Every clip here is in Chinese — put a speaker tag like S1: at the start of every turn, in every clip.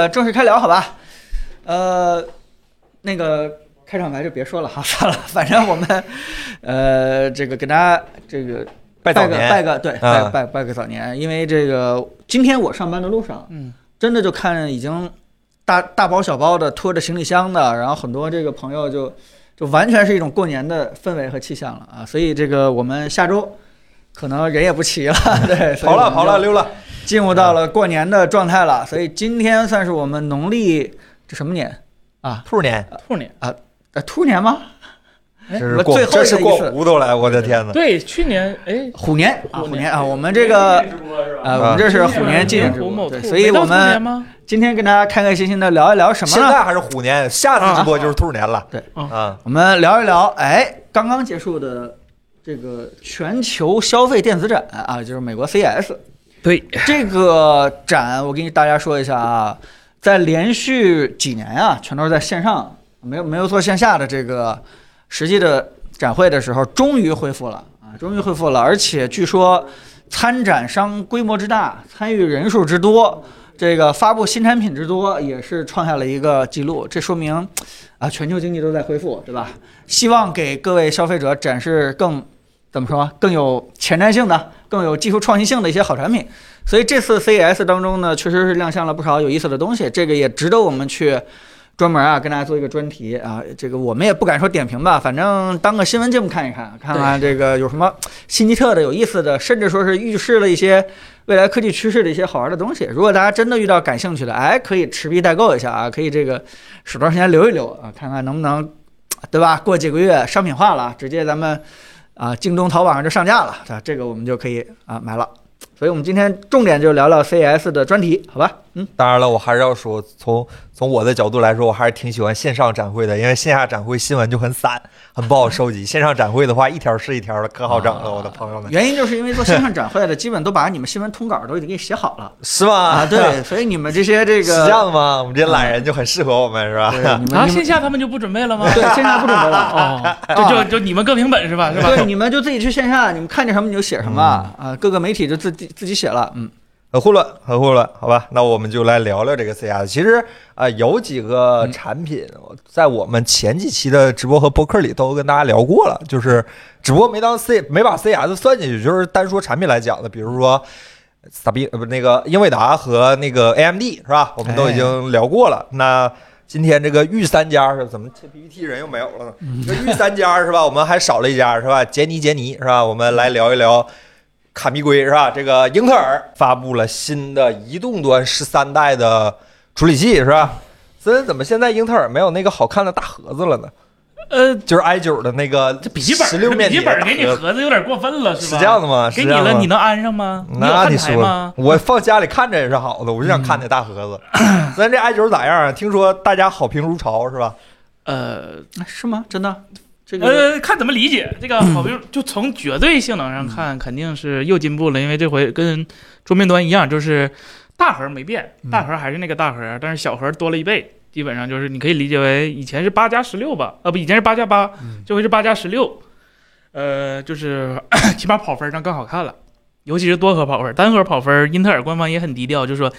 S1: 个正式开聊好吧？呃，那个开场白就别说了哈，算了，反正我们呃这个给大家这个拜个
S2: 拜
S1: 个对拜
S2: 啊。
S1: 拜拜个早年，因为这个今天我上班的路上，
S3: 嗯，
S1: 真的就看已经大大包小包的拖着行李箱的，然后很多这个朋友就就完全是一种过年的氛围和气象了啊，所以这个我们下周可能人也不齐了，对，
S2: 跑了跑了溜了，
S1: 进入到了过年的状态了，所以今天算是我们农历这什么年啊？
S2: 兔年，
S3: 兔年，
S1: 呃，兔年吗？
S2: 这是过
S1: 我最后
S2: 这是过
S1: 的一次
S2: 糊涂了，我的天呐！
S3: 对，去年哎，
S1: 虎年啊，
S3: 虎年
S1: 啊，我们这个呃，我们这是虎年纪念直所以我们？今天跟大家开开心心的聊一聊什么呢？
S2: 现在还是虎年，下次直播就是兔年了。
S1: 对
S2: 啊，
S1: 我们聊一聊，哎，刚刚结束的这个全球消费电子展啊，就是美国 CES
S3: 对，
S1: 这个展，我给大家说一下啊，在连续几年啊，全都是在线上，没有没有做线下的这个实际的展会的时候，终于恢复了啊，终于恢复了，而且据说参展商规模之大，参与人数之多。这个发布新产品之多，也是创下了一个记录。这说明，啊，全球经济都在恢复，对吧？希望给各位消费者展示更怎么说更有前瞻性的、更有技术创新性的一些好产品。所以这次 CES 当中呢，确实是亮相了不少有意思的东西，这个也值得我们去专门啊跟大家做一个专题啊。这个我们也不敢说点评吧，反正当个新闻节目看一看，看看这个有什么新奇特的、有意思的，甚至说是预示了一些未来科技趋势的一些好玩的东西。如果大家真的遇到感兴趣的，哎，可以持币代购一下啊，可以这个手段时间留一留啊，看看能不能，对吧？过几个月商品化了，直接咱们啊京东、淘宝上就上架了，啊，这个我们就可以啊买了。所以我们今天重点就聊聊 CES 的专题，好吧？嗯，
S2: 当然了，我还是要说，从从我的角度来说，我还是挺喜欢线上展会的，因为线下展会新闻就很散，很不好收集。线上展会的话，一条是一条的，可好整了，我的朋友们，
S1: 原因就是因为做线上展会的，基本都把你们新闻通稿都已经给写好了
S2: 是吗？
S1: 啊，对，所以你们这些这
S2: 是
S1: 个
S2: 这样的吗？我们这些懒人就很适合我们，是吧？
S1: 对你们
S3: 啊，线下他们就不准备了吗？
S1: 对线下不准备了。
S3: 哦，就就就你们各凭本事吧，是吧？
S1: 对，你们就自己去线下，你们看见什么你就写什么啊，各个媒体就自己自己写了，嗯，
S2: 很混乱，很混乱，好吧？那我们就来聊聊这个 CES。其实啊、呃有几个产品在我们前几期的直播和播客里都跟大家聊过了，就是只不过没当 C 没把 CES 算进去，就是单说产品来讲的，比如说。傻逼呃不那个英伟达和那个 AMD 是吧？我们都已经聊过了。那今天这个御三家是怎么这 PPT 人又没有了呢？这御三家是吧？我们还少了一家是吧？杰尼杰尼是吧？我们来聊一聊卡密龟是吧？这个英特尔发布了新的移动端十三代的处理器是吧？这怎么现在英特尔没有那个好看的大盒子了呢？
S3: 呃，
S2: 就是 i 九的那个
S3: 这笔记本
S2: 十六面
S3: 笔记本给你
S2: 盒子
S3: 有点过分了，吧？
S2: 是这样的吗？
S3: 给你了，你能安上吗？
S2: 那你说？我放家里看着也是好的，我就想看那大盒子。咱这 i 九咋样啊？听说大家好评如潮是吧？
S3: 呃
S1: 是吗？真的？这个
S3: 呃，看怎么理解这个好评，就从绝对性能上看，肯定是又进步了，因为这回跟桌面端一样，就是大核没变，大核还是那个大核，但是小核多了一倍。基本上就是你可以理解为以前是八加十六吧，啊不，以前是八加八，这回是八加十六，呃，就是 起码跑分上更好看了，尤其是多核跑分，单核跑分，英特尔官方也很低调，就说，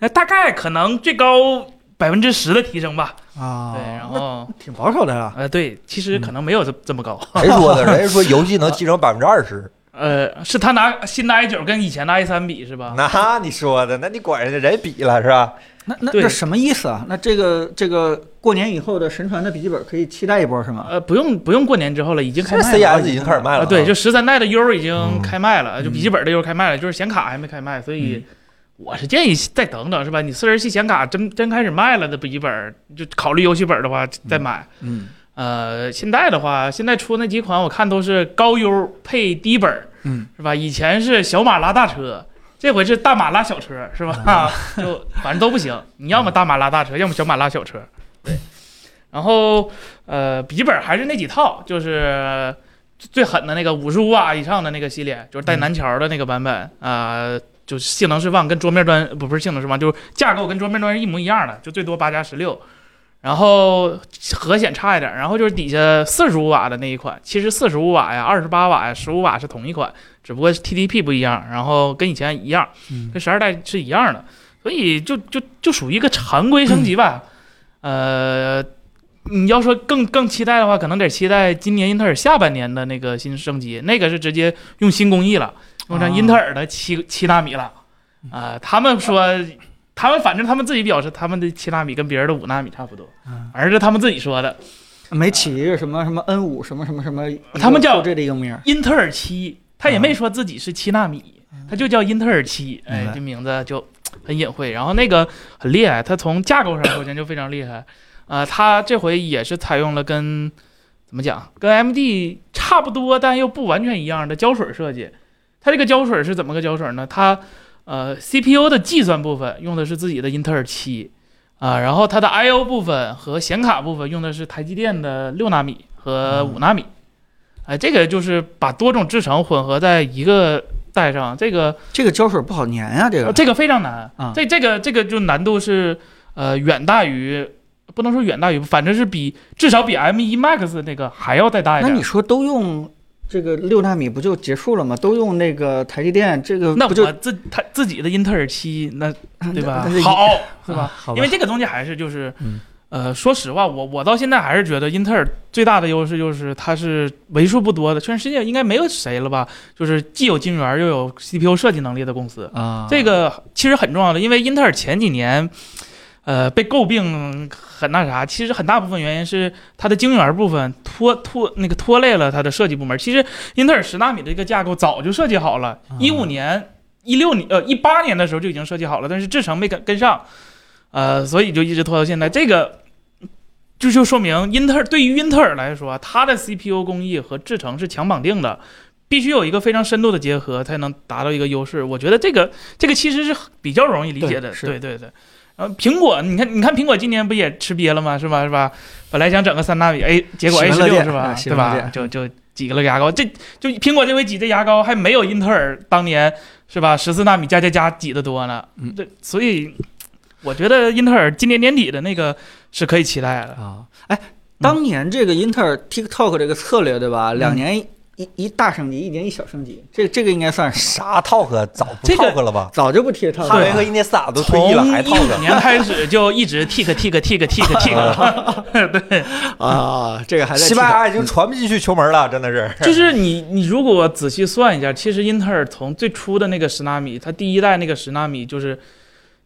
S3: 呃，大概可能最高百分之十的提升吧，
S1: 啊，
S3: 对，然后
S1: 挺保守的呀。
S3: 呃对，其实可能没有这这么高，
S2: 谁说的？人家说游戏能提升百分之二十。
S3: 呃，是他拿新的 i 九跟以前的 i 三比是吧？
S2: 那你说的，那你管人家人比了是吧？
S1: 那那
S3: 对
S1: 这什么意思啊？那这个这个过年以后的神传的笔记本可以期待一波是吗？
S3: 呃，不用不用过年之后了，已经开
S2: 现在
S3: 卖了。
S2: CES 已经开始卖了。
S3: 对，就十三代的 U 已经
S2: 嗯
S3: 开卖了，就笔记本的 U 开卖了，就是显卡还没开卖，所以我是建议再等等，是吧？你四十系显卡真真开始卖了的笔记本，就考虑游戏本的话再买。
S1: 嗯
S3: 呃，现在的话，现在出那几款我看都是高 U 配低本，
S1: 嗯，
S3: 是吧？以前是小马拉大车，这回是大马拉小车，是吧？就反正都不行，你要么大马拉大车，要么小马拉小车。对，然后呃，笔记本还是那几套，就是最狠的那个五十五瓦以上的那个系列，就是带南桥的那个版本啊、就是性能释放跟桌面端不不是性能释放，就是架构跟桌面端是一模一样的，就最多八加十六。然后核显差一点，然后就是底下四十五瓦的那一款，其实四十五瓦呀、二十八瓦呀、十五瓦是同一款，只不过是 TDP 不一样，然后跟以前一样，
S1: 嗯
S3: 跟十二代是一样的。所所以就就就属于一个常规升级吧。呃，你要说更更期待的话，可能得期待今年英特尔下半年的那个新升级，那个是直接用新工艺了，用上英特尔的七七纳米了。啊、他们说，他们反正他们自己表示，他们的七纳米跟别人的五纳米差不多，
S1: 嗯
S3: 反正是他们自己说的。
S1: 没起一个什么什么 N 五什么什么什么，
S3: 他们叫
S1: 这的一个名儿。
S3: 英特尔七，他也没说自己是七纳米，他就叫英特尔七，哎这名字就很隐晦。然后那个很厉害，它从架构上首先就非常厉害，啊、它这回也是采用了跟怎么讲，跟 MD 差不多但又不完全一样的胶水设计。它这个胶水是怎么个胶水呢？它呃 CPU 的计算部分用的是自己的英特尔七。啊，然后它的 I/O 部分和显卡部分用的是台积电的六纳米和五纳米，哎，这个就是把多种制程混合在一个带上，这个
S1: 这个胶水不好粘啊，这个
S3: 呃这个非常难
S1: 啊
S3: 这这个这个就难度是呃远大于，不能说远大于，反正是比至少比 M1 Max 那个还要再大一点。
S1: 那你说都用这个六纳米不就结束了吗？都用那个台积电，这个
S3: 那
S1: 不就
S3: 我自他自己的英特尔七，那 对吧？好是吧？
S1: 啊好
S3: 因为这个东西还是就是，
S1: 嗯
S3: 呃，说实话，我我到现在还是觉得英特尔最大的优势就是它是为数不多的，全世界应该没有谁了吧？就是既有晶圆又有 CPU 设计能力的公司。
S1: 啊，
S3: 这个其实很重要的，因为英特尔前几年，呃，被诟病很那啥，其实很大部分原因是它的晶圆部分拖拖那个拖累了它的设计部门。其实英特尔十纳米的这个架构早就设计好了，一五年、一六年呃一八年的时候就已经设计好了，但是制程没跟跟上，呃，所以就一直拖到现在。这个就就说明英特尔对于英特尔来说，它的 CPU 工艺和制程是强绑定的。必须有一个非常深度的结合，才能达到一个优势。我觉得这个这个其实是比较容易理解的，
S1: 对
S3: 对对对。然后苹果，你看，你看苹果今年不也吃瘪了吗？是吧？是吧？本来想整个三纳米 A，结果 A 十六是吧？对吧？就就挤了个牙膏，这就苹果这回挤这牙膏还没有英特尔当年是吧？十四纳米加加加挤得多呢。
S1: 嗯
S3: 对，所以我觉得英特尔今年年底的那个是可以期待的。
S1: 啊，哎，当年这个英特尔 TikTok 这个策略对吧？两年一一大升级，一年一小升级，这这个应该算
S2: 啥 talk 早不
S3: 这个
S2: talk 了吧？
S1: 早就不 TikTok
S2: 哈维
S1: 了。
S2: 和伊涅斯塔都退役了，还
S3: 从一五
S2: talk？
S3: 年开始就一直 tick tick tick tick tick，对，
S1: 啊，这个还在
S2: 西班牙已经传不进去球门了，真的是。
S3: 就是 你你如果仔细算一下，其实英特尔从最初的那个十纳米，它第一代那个十纳米就是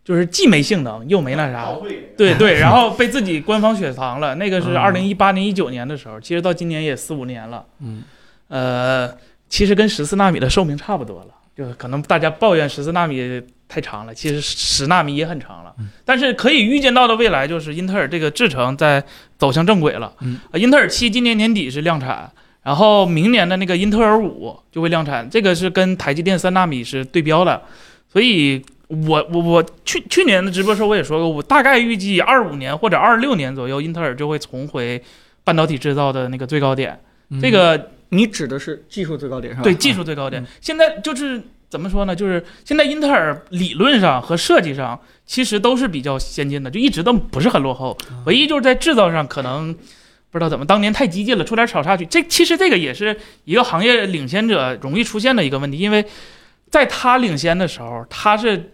S3: 就是既没性能又没那啥，对对，然后被自己官方雪藏了。那个是
S1: 嗯
S3: 二零一八年一九年的时候，其实到今年也四五年了，
S1: 嗯，
S3: 呃，其实跟十四纳米的寿命差不多了，就是可能大家抱怨十四纳米太长了，其实十纳米也很长了。
S1: 嗯
S3: 但是可以预见到的未来就是英特尔这个制程在走向正轨了。
S1: 嗯
S3: 呃，英特尔七今年年底是量产，然后明年的那个英特尔五就会量产，这个是跟台积电三纳米是对标的，所以。我我我去去年的直播时候我也说过，我大概预计二五年或者二六年左右，英特尔就会重回半导体制造的那个最高点。这个
S1: 你指的是技术最高点是吧？
S3: 对，技术最高点
S1: 嗯。
S3: 现在就是怎么说呢？就是现在英特尔理论上和设计上其实都是比较先进的，就一直都不是很落后。
S1: 啊
S3: 唯一就是在制造上可能不知道怎么当年太激进了，出点小插曲。这其实这个也是一个行业领先者容易出现的一个问题，因为在他领先的时候，他是。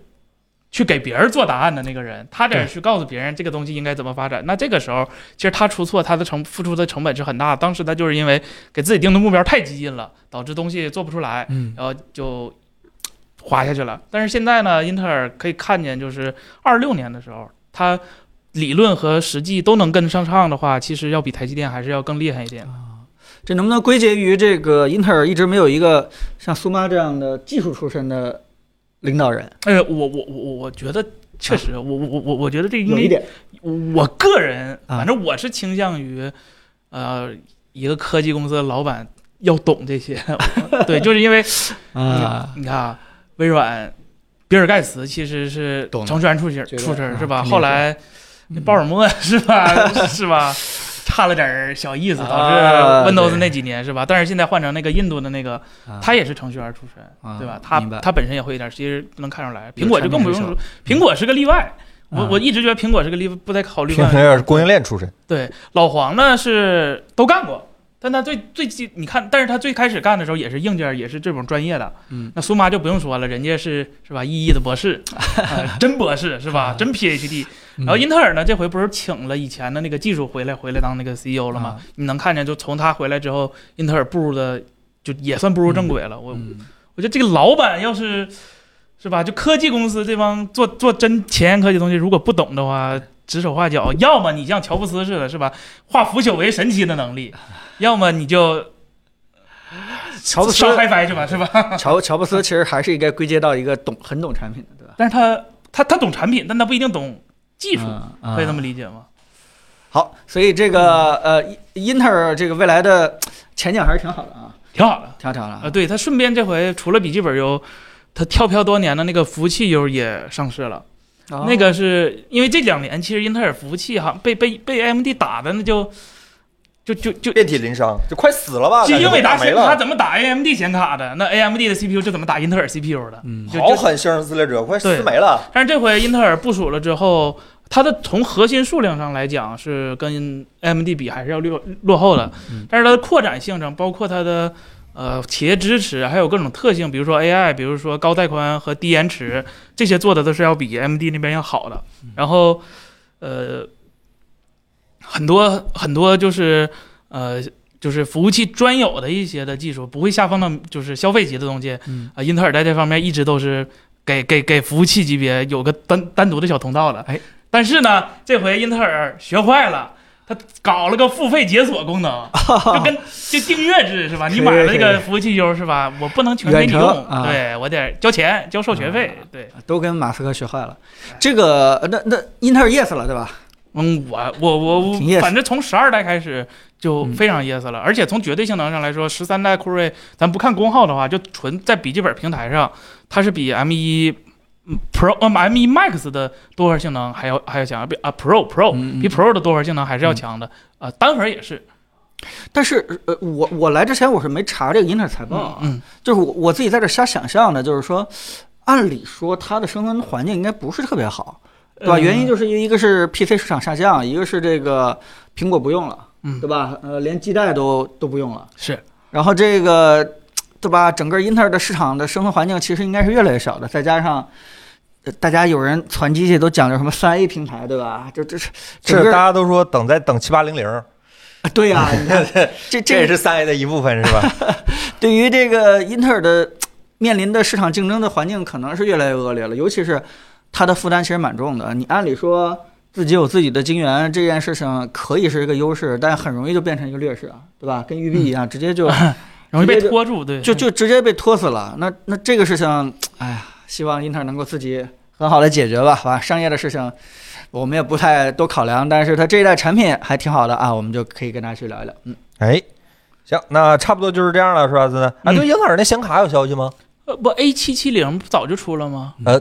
S3: 去给别人做答案的那个人，他得去告诉别人这个东西应该怎么发展。那这个时候，其实他出错，他的成付出的成本是很大的。当时他就是因为给自己定的目标太激进了，导致东西做不出来，
S1: 嗯，
S3: 然后就滑下去了。但是现在呢，英特尔可以看见，就是二六年的时候，它理论和实际都能跟上上的话，其实要比台积电还是要更厉害一点。
S1: 这能不能归结于这个英特尔一直没有一个像苏妈这样的技术出身的领导人？
S3: 哎，我我我我我觉得确实，我我我我我觉得这应该，
S1: 有一点。
S3: 我个人
S1: 啊。
S3: 反正我是倾向于，呃，一个科技公司的老板要懂这些，对，就是因为
S1: 啊，
S3: 你看啊，微软，比尔盖茨其实是程序员出身出身
S1: 啊
S3: 是吧？后来那鲍尔默 是吧？是吧，差了点儿小意思，导
S1: 啊
S3: 致 Windows 那几年是吧？但是现在换成那个印度的那个，
S1: 啊
S3: 他也是程序员出身，
S1: 啊
S3: 对吧？他他本身也会一点，其实能看出来。苹果就更不用说，苹果是个例外。我
S1: 啊
S3: 我一直觉得苹果是个例，不太考虑
S2: 平
S3: 范围。
S2: 时是供应链出身，
S3: 对，老黄呢是都干过，但他最最近你看，但是他最开始干的时候也是硬件，也是这种专业的。
S1: 嗯，
S3: 那苏妈就不用说了，人家是是吧，一一的博士，呃真博士是吧？真 PhD。然后英特尔呢，这回不是请了以前的那个技术回来，回来当那个 CEO 了吗？
S1: 啊
S3: 你能看见，就从他回来之后，英特尔步入的就也算步入正轨了。我
S1: 嗯
S3: 我觉得这个老板要是是吧，就科技公司这帮做做真前沿科技东西，如果不懂的话，指手画脚，要么你像乔布斯似的，是吧，化腐朽为神奇的能力，要么你就
S1: 乔布斯
S3: 烧 HiFi 去吧，是吧？
S1: 乔乔布斯其实还是应该归结到一个懂很懂产品的，对吧？
S3: 但是他他他懂产品，但他不一定懂技术，
S1: 嗯
S3: 可以这么
S1: 嗯
S3: 理解吗？
S1: 好，所以这个呃，英英特尔这个未来的前景还是挺好的啊，
S3: 挺好的。
S1: 挺好的
S3: 啊，对他顺便这回除了笔记本优，他跳票多年的那个服务器优也上市了。
S1: 啊。
S3: 那个是因为这两年其实英特尔服务器哈被被被 AMD 打的那就就就就
S2: 遍体鳞伤，就快死了吧？
S3: 就英伟达
S2: 感觉没了，
S3: 显卡怎么打 AMD 显卡的，那 AMD 的 CPU 就怎么打英特尔 CPU 的。
S1: 嗯
S2: 好狠，星矢撕裂者快
S3: 对
S2: 死没了。
S3: 但是这回英特尔部署了之后，它的从核心数量上来讲是跟 AMD 比还是要落落后的
S1: 嗯，
S3: 但是它的扩展性上，包括它的呃企业支持，还有各种特性，比如说 AI，比如说高带宽和低延迟，这些做的都是要比 AMD 那边要好的。然后呃，很多很多就是呃。就是服务器专有的一些的技术，不会下放到就是消费级的东西，
S1: 嗯
S3: 啊，英特尔在这方面一直都是给给给服务器级别有个单单独的小通道的。
S1: 哎，
S3: 但是呢，这回英特尔学坏了，他搞了个付费解锁功能，就跟就订阅制是吧？你买了这
S1: 可以可以
S3: 个服务器优是吧？我不能全给你用，
S1: 啊
S3: 对我得交钱交授权费，对。
S1: 都跟马斯克学坏了。这个呃那那英特尔 yes 了，对吧？
S3: 嗯，我我我我，反正从十二代开始就
S1: 嗯
S3: 非常 yes 了，而且从绝对性能上来说，十三代酷睿，咱不看功耗的话，就纯在笔记本平台上，它是比 M 一 Pro 嗯 M 一 Max 的多核性能还要还要强，比啊 Pro Pro 比 Pro 的多核性能还是要强的啊，单核也是，
S1: 但是呃，我我来之前我是没查这个英特尔财报啊，
S3: 嗯
S1: 就是我我自己在这瞎想象的，就是说，按理说它的生存环境应该不是特别好，对吧？
S3: 嗯
S1: 原因就是一个是 PC 市场下降，一个是这个苹果不用了，
S3: 嗯
S1: 对吧？呃，连基带都都不用了，
S3: 是
S1: 然后这个，对吧？整个英特尔的市场的生存环境其实应该是越来越小的，再加上。呃大家有人传机器都讲究什么三 A 平台，对吧？这这是这
S2: 大家都说等在等七八零零，
S1: 对呀、你看这
S2: 这也是三 A 的一部分，是吧？
S1: 对于这个英特尔的面临的市场竞争的环境，可能是越来越恶劣了。尤其是它的负担其实蛮重的。你按理说自己有自己的晶圆这件事情可以是一个优势，但很容易就变成一个劣势啊，对吧？跟育碧一样，直接就
S3: 容易被拖住，对，
S1: 就就直接被拖死了。那那这个事情，哎呀，希望英特尔能够自己很好的解决吧，好吧？商业的事情我们也不太多考量，但是它这一代产品还挺好的啊，我们就可以跟大家去聊一聊。嗯，
S2: 哎，行，那差不多就是这样了，是吧？子？啊，
S3: 嗯
S2: 对英特尔那显卡有消息吗？
S3: 呃不 A 七七零早就出了吗？
S2: 呃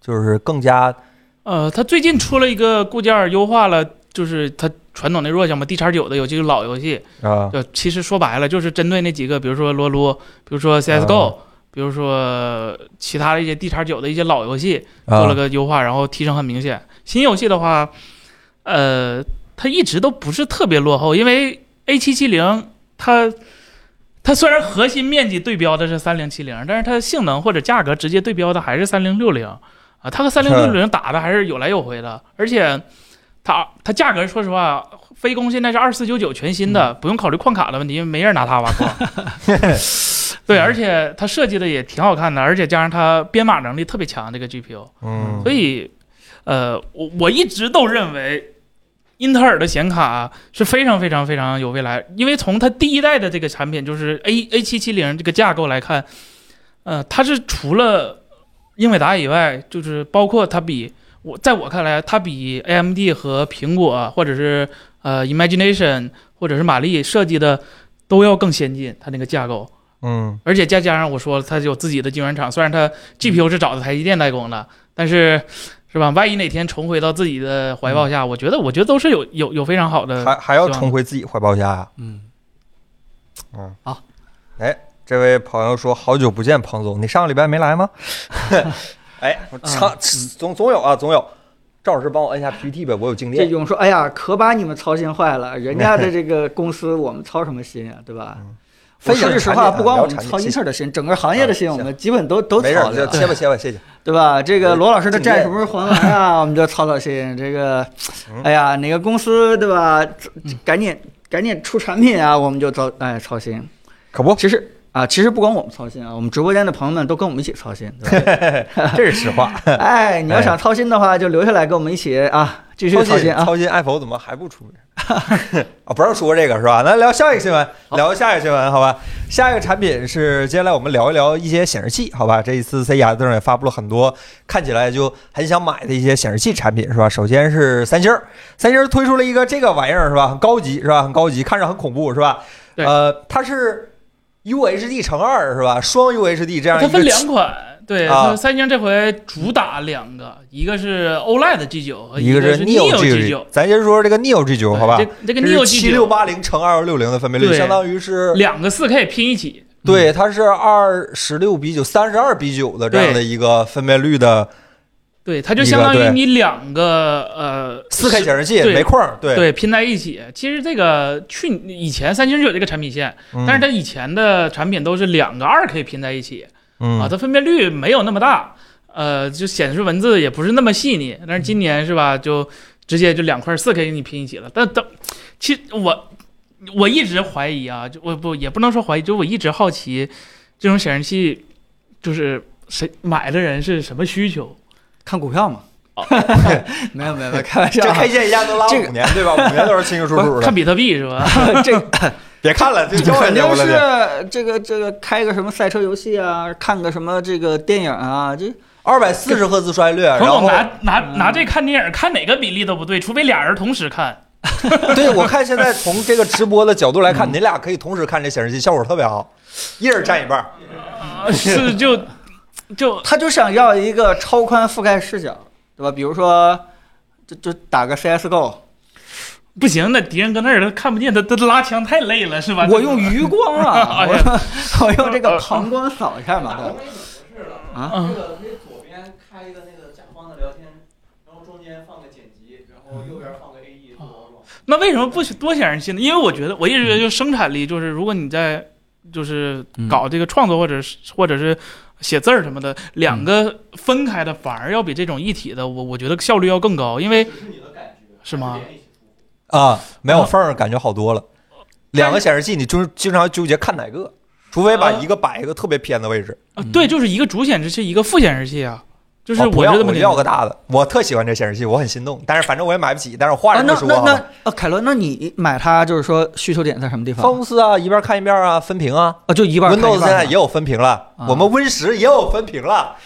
S2: 就是更加
S3: 呃，它最近出了一个固件优化了，就是它传统的弱项嘛，D 叉九的游戏就是老游戏，
S2: 啊，
S3: 就其实说白了就是针对那几个，比如说撸撸，比如说 CS:GO，、比如说其他的一些 D 叉九的一些老游戏做了
S2: 啊
S3: 个优化，然后提升很明显。新游戏的话，呃，它一直都不是特别落后，因为 A 七七零它。它虽然核心面积对标的是三零七零，但是它性能或者价格直接对标的还是三零六零啊，它和三零六零打的还是有来有回的，而且它它价格说实话，飞攻现在是二四九九全新的，不用考虑矿卡的问题，因为没人拿它挖矿。对，而且它设计的也挺好看的，而且加上它编码能力特别强，这个 GPU，
S2: 嗯
S3: 所以呃，我我一直都认为。英特尔的显卡是非常非常非常有未来，因为从它第一代的这个产品就是 A A 七七零这个架构来看，呃，它是除了英伟达以外，就是包括它比我在我看来，它比 AMD 和苹果或者是呃 Imagination 或者是玛丽设计的都要更先进，它那个架构，
S2: 嗯
S3: 而且再加上我说了它有自己的晶圆厂，虽然它 GPU 是找的台积电代工的，但是是吧？万一哪天重回到自己的怀抱下，我觉得我觉得都是有有有非常好的
S2: 还还要重回自己怀抱下呀。
S1: 嗯，
S2: 嗯，
S1: 好。
S2: 哎，这位朋友说好久不见，彭总，你上个礼拜没来吗？哎，上总总有啊，总有。赵老师帮我摁下 PPT 呗，我有静电。
S1: 这勇说：“哎呀，可把你们操心坏了，人家的这个公司我们操什么心啊，对吧？”
S2: 分享
S1: 说句实话，不光我们操
S2: 聊产品
S1: 英特尔的心，整个行业的心，
S2: 啊
S1: 我们基本都都
S2: 没事儿，
S1: 操
S2: 了，切吧切吧，谢谢。
S1: 对吧？这个罗老师的债什么时候还完啊？我们就操操心。这个
S2: 嗯，
S1: 哎呀，哪个公司对吧？赶紧赶紧出产品啊，我们就操哎操心。
S2: 可不，
S1: 其实啊，其实不光我们操心啊，我们直播间的朋友们都跟我们一起操心，对吧？
S2: 这是实话。
S1: 哎，你要想操心的话，就留下来跟我们一起啊，继续
S2: 操
S1: 操心啊。
S2: 操心 Apple 怎么还不出名？啊，不让说这个是吧？那聊下一个新闻，聊下一个新闻，好吧？下一个产品是接下来我们聊一聊一些显示器，好吧？这一次 CES 上也发布了很多看起来就很想买的一些显示器产品，是吧？首先是三星儿，三星儿推出了一个这个玩意儿，是吧？很高级，是吧？很高级，看着很恐怖，是吧？
S3: 对
S2: 呃，它是 UHD 乘二，是吧？双 UHD 这样一
S3: 它
S2: 个
S3: 分两款，对，
S2: 啊
S3: 三星这回主打两个，一个是 OLED G 九和
S2: 一个
S3: 是
S2: Neo
S3: G
S2: G
S3: 九。
S2: 咱先说这个 Neo G 九，好吧？
S3: 这这个 Neo
S2: 七
S3: G 九
S2: 六八零乘二幺六零的分辨率，相当于是
S3: 两个四 K 拼一起，
S2: 对，它是二十六比九、三十二比九的这样的一个分辨率的
S3: 对，它就相当于你两个呃
S2: 四 K 显示器，
S3: 对。
S2: 对，
S3: 对拼在一起。其实这个去以前三星就有这个产品线，
S2: 嗯
S3: 但是它以前的产品都是两个二 K 拼在一起
S2: 嗯
S3: 啊，它分辨率没有那么大，呃，就显示文字也不是那么细腻。但是今年是吧，就直接就两块四 K 给你拼一起了。但等，其实我我一直怀疑啊，就我不也不能说怀疑，就我一直好奇这种显示器就是谁买的人是什么需求。
S1: 看股票嘛
S3: 哦？
S1: 没有没有没有，开玩笑啊。
S2: 这 K 线一下都拉
S1: 这个
S2: 五年，对吧？五年都是清清楚楚的。
S3: 看比特币是吧？
S1: 这
S2: 别看了，这交
S1: 肯定是这个这个开个什么赛车游戏啊，看个什么这个电影啊，这
S2: 二百四十赫兹衰略，然后
S3: 彭总拿拿拿这看电影，看哪个比例都不对，除非俩人同时看。
S2: 对我看现在从这个直播的角度来看，
S1: 嗯
S2: 你俩可以同时看这显示器，效果特别好，一人占一半
S3: 是就就
S1: 他就想要一个超宽覆盖视角，对吧？比如说，就就打个 CSGO，
S3: 不行，那敌人搁那儿他看不见，他他拉枪太累了，是吧？
S1: 我用余光啊，
S3: 哎
S1: 我用这个 膀胱扫一下嘛？啊，
S3: 那
S1: 个可以左边开一个那个甲方的聊天，然后中间放个剪辑，然后右边放个 AE 做
S3: 那为什么不多显示器呢？因为我觉得我一直觉得就生产力，就是如果你在就是搞这个创作或者是或者是写字儿什么的，两个分开的反而要比这种一体的，我我觉得效率要更高，因为是吗？
S2: 啊，没有
S3: 啊
S2: 缝儿，感觉好多了。两个显示器，你就是经常纠结看哪个，除非把一个摆一个特别偏的位置。
S3: 啊，对，就是一个主显示器，一个副显示器啊，就是
S2: 我不要，我
S3: 是这么理解
S2: 要个大的。我特喜欢这显示器，我很心动，但是反正我也买不起。但是话
S1: 啊，
S2: 是
S1: 那那
S2: 这么说啊，
S1: 那呃，凯伦，那你买它就是说需求点在什么地方？
S2: 放公司啊，一边看一边啊，分屏啊。
S1: 啊，就一半儿看一
S2: Windows
S1: 半儿嘛
S2: 现在也有分屏了，
S1: 啊
S2: 我们 Win 十也有分屏了。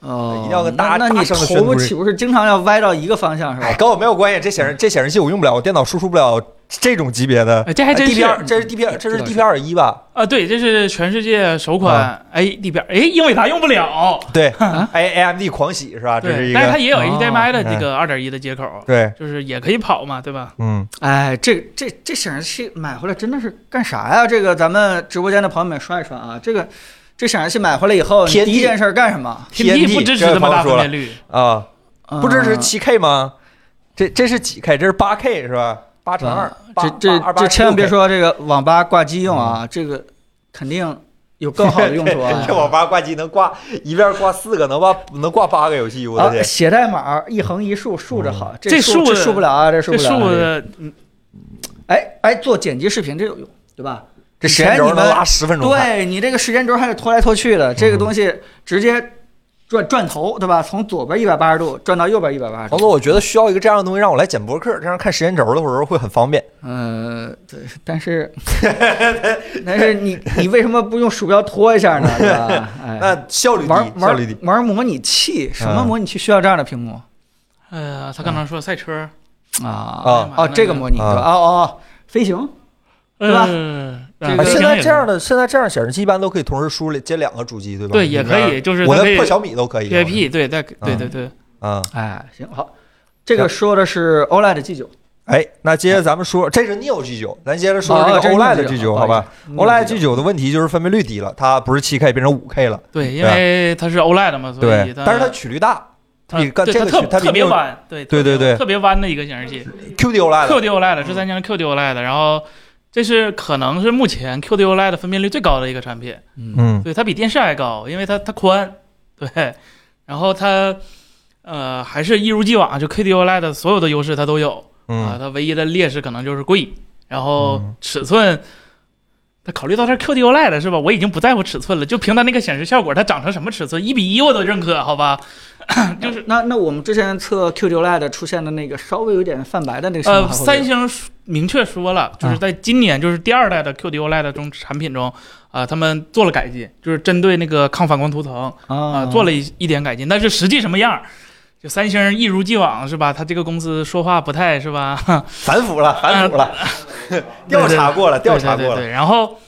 S1: 哦，
S2: 一定要个大
S1: 那那你头发岂不是经常要歪到一个方向是
S2: 哎，
S1: 吧？
S2: 跟我没有关系，这显示这显示器我用不了，我电脑输出不了这种级别的。
S3: 哎这还真是
S2: 这是 DPR，这是
S1: 这倒是
S2: DPR 一吧？
S3: 啊，对，这是全世界首
S2: 啊
S3: 款哎 DPR，哎，英伟达用不了，
S2: 对
S1: 啊
S2: ，A AMD 狂喜是吧？这是
S3: 对，
S2: 一个
S3: 但是它也有
S1: 哦
S3: HDMI 的这个二点一的接口，
S2: 对，
S3: 就是也可以跑嘛，对吧？
S2: 嗯，
S1: 哎，这这这显示器买回来真的是干啥呀？这个咱们直播间的朋友们刷一刷啊！这个这显示器买回来以后，你
S2: 天地
S1: 第一件事儿干什么
S2: ？TNT
S3: 不支持
S2: 这
S3: 么大分辨率，
S2: 啊，不支持
S1: 嗯
S2: 七 K 吗？这这是几 K？这是八 K 是吧？八乘二，
S1: 这这这千万别说这个网吧挂机用啊，这个肯定有更好的用途啊
S2: 这。网吧挂机能挂一边挂四个，能挂能挂八个游戏，我的
S1: 啊，
S2: 天！
S1: 写代码一横一竖竖着好，
S3: 这
S1: 竖这
S3: 竖
S1: 竖不了啊，这竖
S3: 这
S1: 不了这个
S3: 的嗯
S1: 哎哎，做剪辑视频这有用，对吧？
S2: 这时间轴能拉十分钟看，
S1: 对你这个时间轴还得拖来拖去的，这个东西直接转转头，对吧？从左边一百八十度转到右边一百八十度。
S2: 黄总，我觉得需要一个这样的东西让我来剪博客，这样看时间轴的时候会很方便。
S1: 呃，对，但是但是你你为什么不用鼠标拖一下呢？对吧？哎，
S2: 那效率低
S1: 玩，
S2: 效率低。
S1: 玩玩模拟器，什么
S2: 嗯
S1: 模拟器需要这样的屏幕
S3: 呃，他刚才说赛车，
S1: 啊？
S2: 啊
S1: 哦，这个模拟对吧？
S2: 啊
S1: 哦哦，飞行对吧
S3: 嗯，
S1: 这个
S2: 啊，现在这样
S3: 的
S2: 的现在这样显示器一般都可以同时输接两个主机，对吧？
S3: 对也可以，就是
S2: 我的破小米都可以。
S3: PIP 对，在对对对，
S2: 啊，
S1: 哎，行好，这个说的是 OLED G 九
S2: 哎，那接着咱们说，这是 Neo G 九，咱接着说这个
S1: 哦这是
S2: OLED
S1: Neo
S2: G
S1: G9
S2: 九，好吧？OLED G 九的问题就是分辨率低了，它不是七 K 变成五 K 了，
S3: 对，因为它是 OLED 嘛，所以
S2: 对，但是它曲率大，
S3: 它
S2: 比这个它
S3: 特别弯，对
S2: 对对对
S3: 特别弯的一个显示器
S2: QD
S3: OLED，QD OLED 是三星的 QD OLED，然后这是可能是目前 QD OLED 分辨率最高的一个产品，
S2: 嗯。
S3: 对，它比电视还高，因为它它宽，对，然后它呃还是一如既往，就 QD OLED 所有的优势它都有。啊，
S2: 嗯
S3: 它唯一的劣势可能就是贵，然后
S2: 嗯。
S3: 尺寸。它考虑到它是 QD OLED 是吧？我已经不在乎尺寸了，就凭它那个显示效果，它长成什么尺寸，一比一我都认可，好吧？就 是
S1: 那那我们之前测 QD OLED 出现的那个稍微有点泛白的那个
S3: 呃，三星明确说了，就是在今年就是第二代的 QD OLED 中产品中，啊、他们做了改进，就是针对那个抗反光涂层啊、
S1: 啊
S3: 做了一一点改进，但是实际什么样儿，就三星一如既往是吧？他这个公司说话不太是吧？
S2: 反腐了，反腐了，调查过了，调查过了。
S3: 对然后，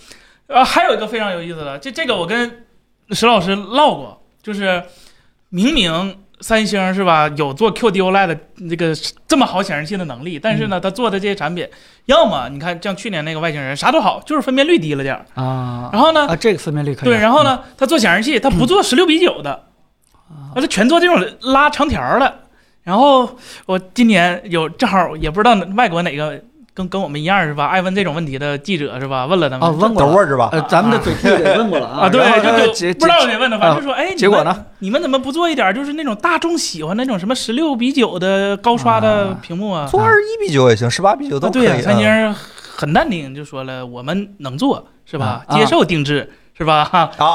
S3: 呃，还有一个非常有意思的，这这个我跟石老师唠过，就是明明三星是吧有做 QD OLED 的这个这么好显示器的能力，但是呢，他做的这些产品，要么你看像去年那个外星人啥都好，就是分辨率低了点儿，
S1: 啊
S3: 然后呢，
S1: 啊，这个分辨率可以
S3: 对，
S1: 啊。
S3: 然后呢，他做显示器，他不做十六比九的，啊，就全做这种拉长条儿的。然后我今年有正好也不知道外国哪个跟跟我们一样是吧，爱问这种问题的记者是吧，问了他们
S1: 啊，问过
S2: 是吧？
S1: 呃，咱们的嘴替也问过了
S3: 啊，对，就
S1: 结
S3: 就不知道谁问的，反正就说，哎，
S1: 结果？呢？
S3: 你们怎么不做一点就是那种大众喜欢那种什么十六比九的高刷的屏幕啊？
S2: 做二十一比九也行，十八比九都可以。
S3: 啊对呀，三
S2: 嗯
S3: 星很淡定就说了，我们能做是吧？
S1: 啊
S3: 接受定制是吧？
S2: 啊啊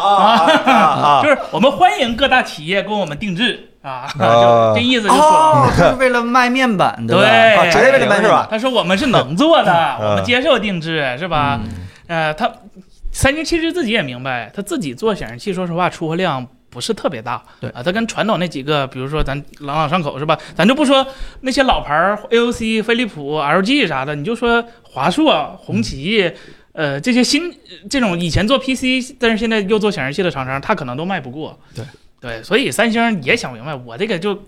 S2: 啊！
S3: 就是我们欢迎各大企业给我们定制啊，
S2: 啊
S3: 就这意思就说。
S1: 哦，这是为了卖面板，对吧？
S3: 对
S2: 啊直接为了卖是吧？
S3: 他说我们是能做的，
S2: 嗯
S3: 我们接受定制，是吧？
S1: 嗯
S3: 呃，他三星其实自己也明白，他自己做显示器，说实话出货量不是特别大。
S1: 对
S3: 啊，他跟传统那几个，比如说咱朗朗上口是吧？咱就不说那些老牌儿 AOC、飞利浦、LG 啥的，你就说华硕、红旗。呃，这些新这种以前做 PC，但是现在又做显示器的厂商，他可能都卖不过。
S1: 对
S3: 对，所以三星也想明白，我这个就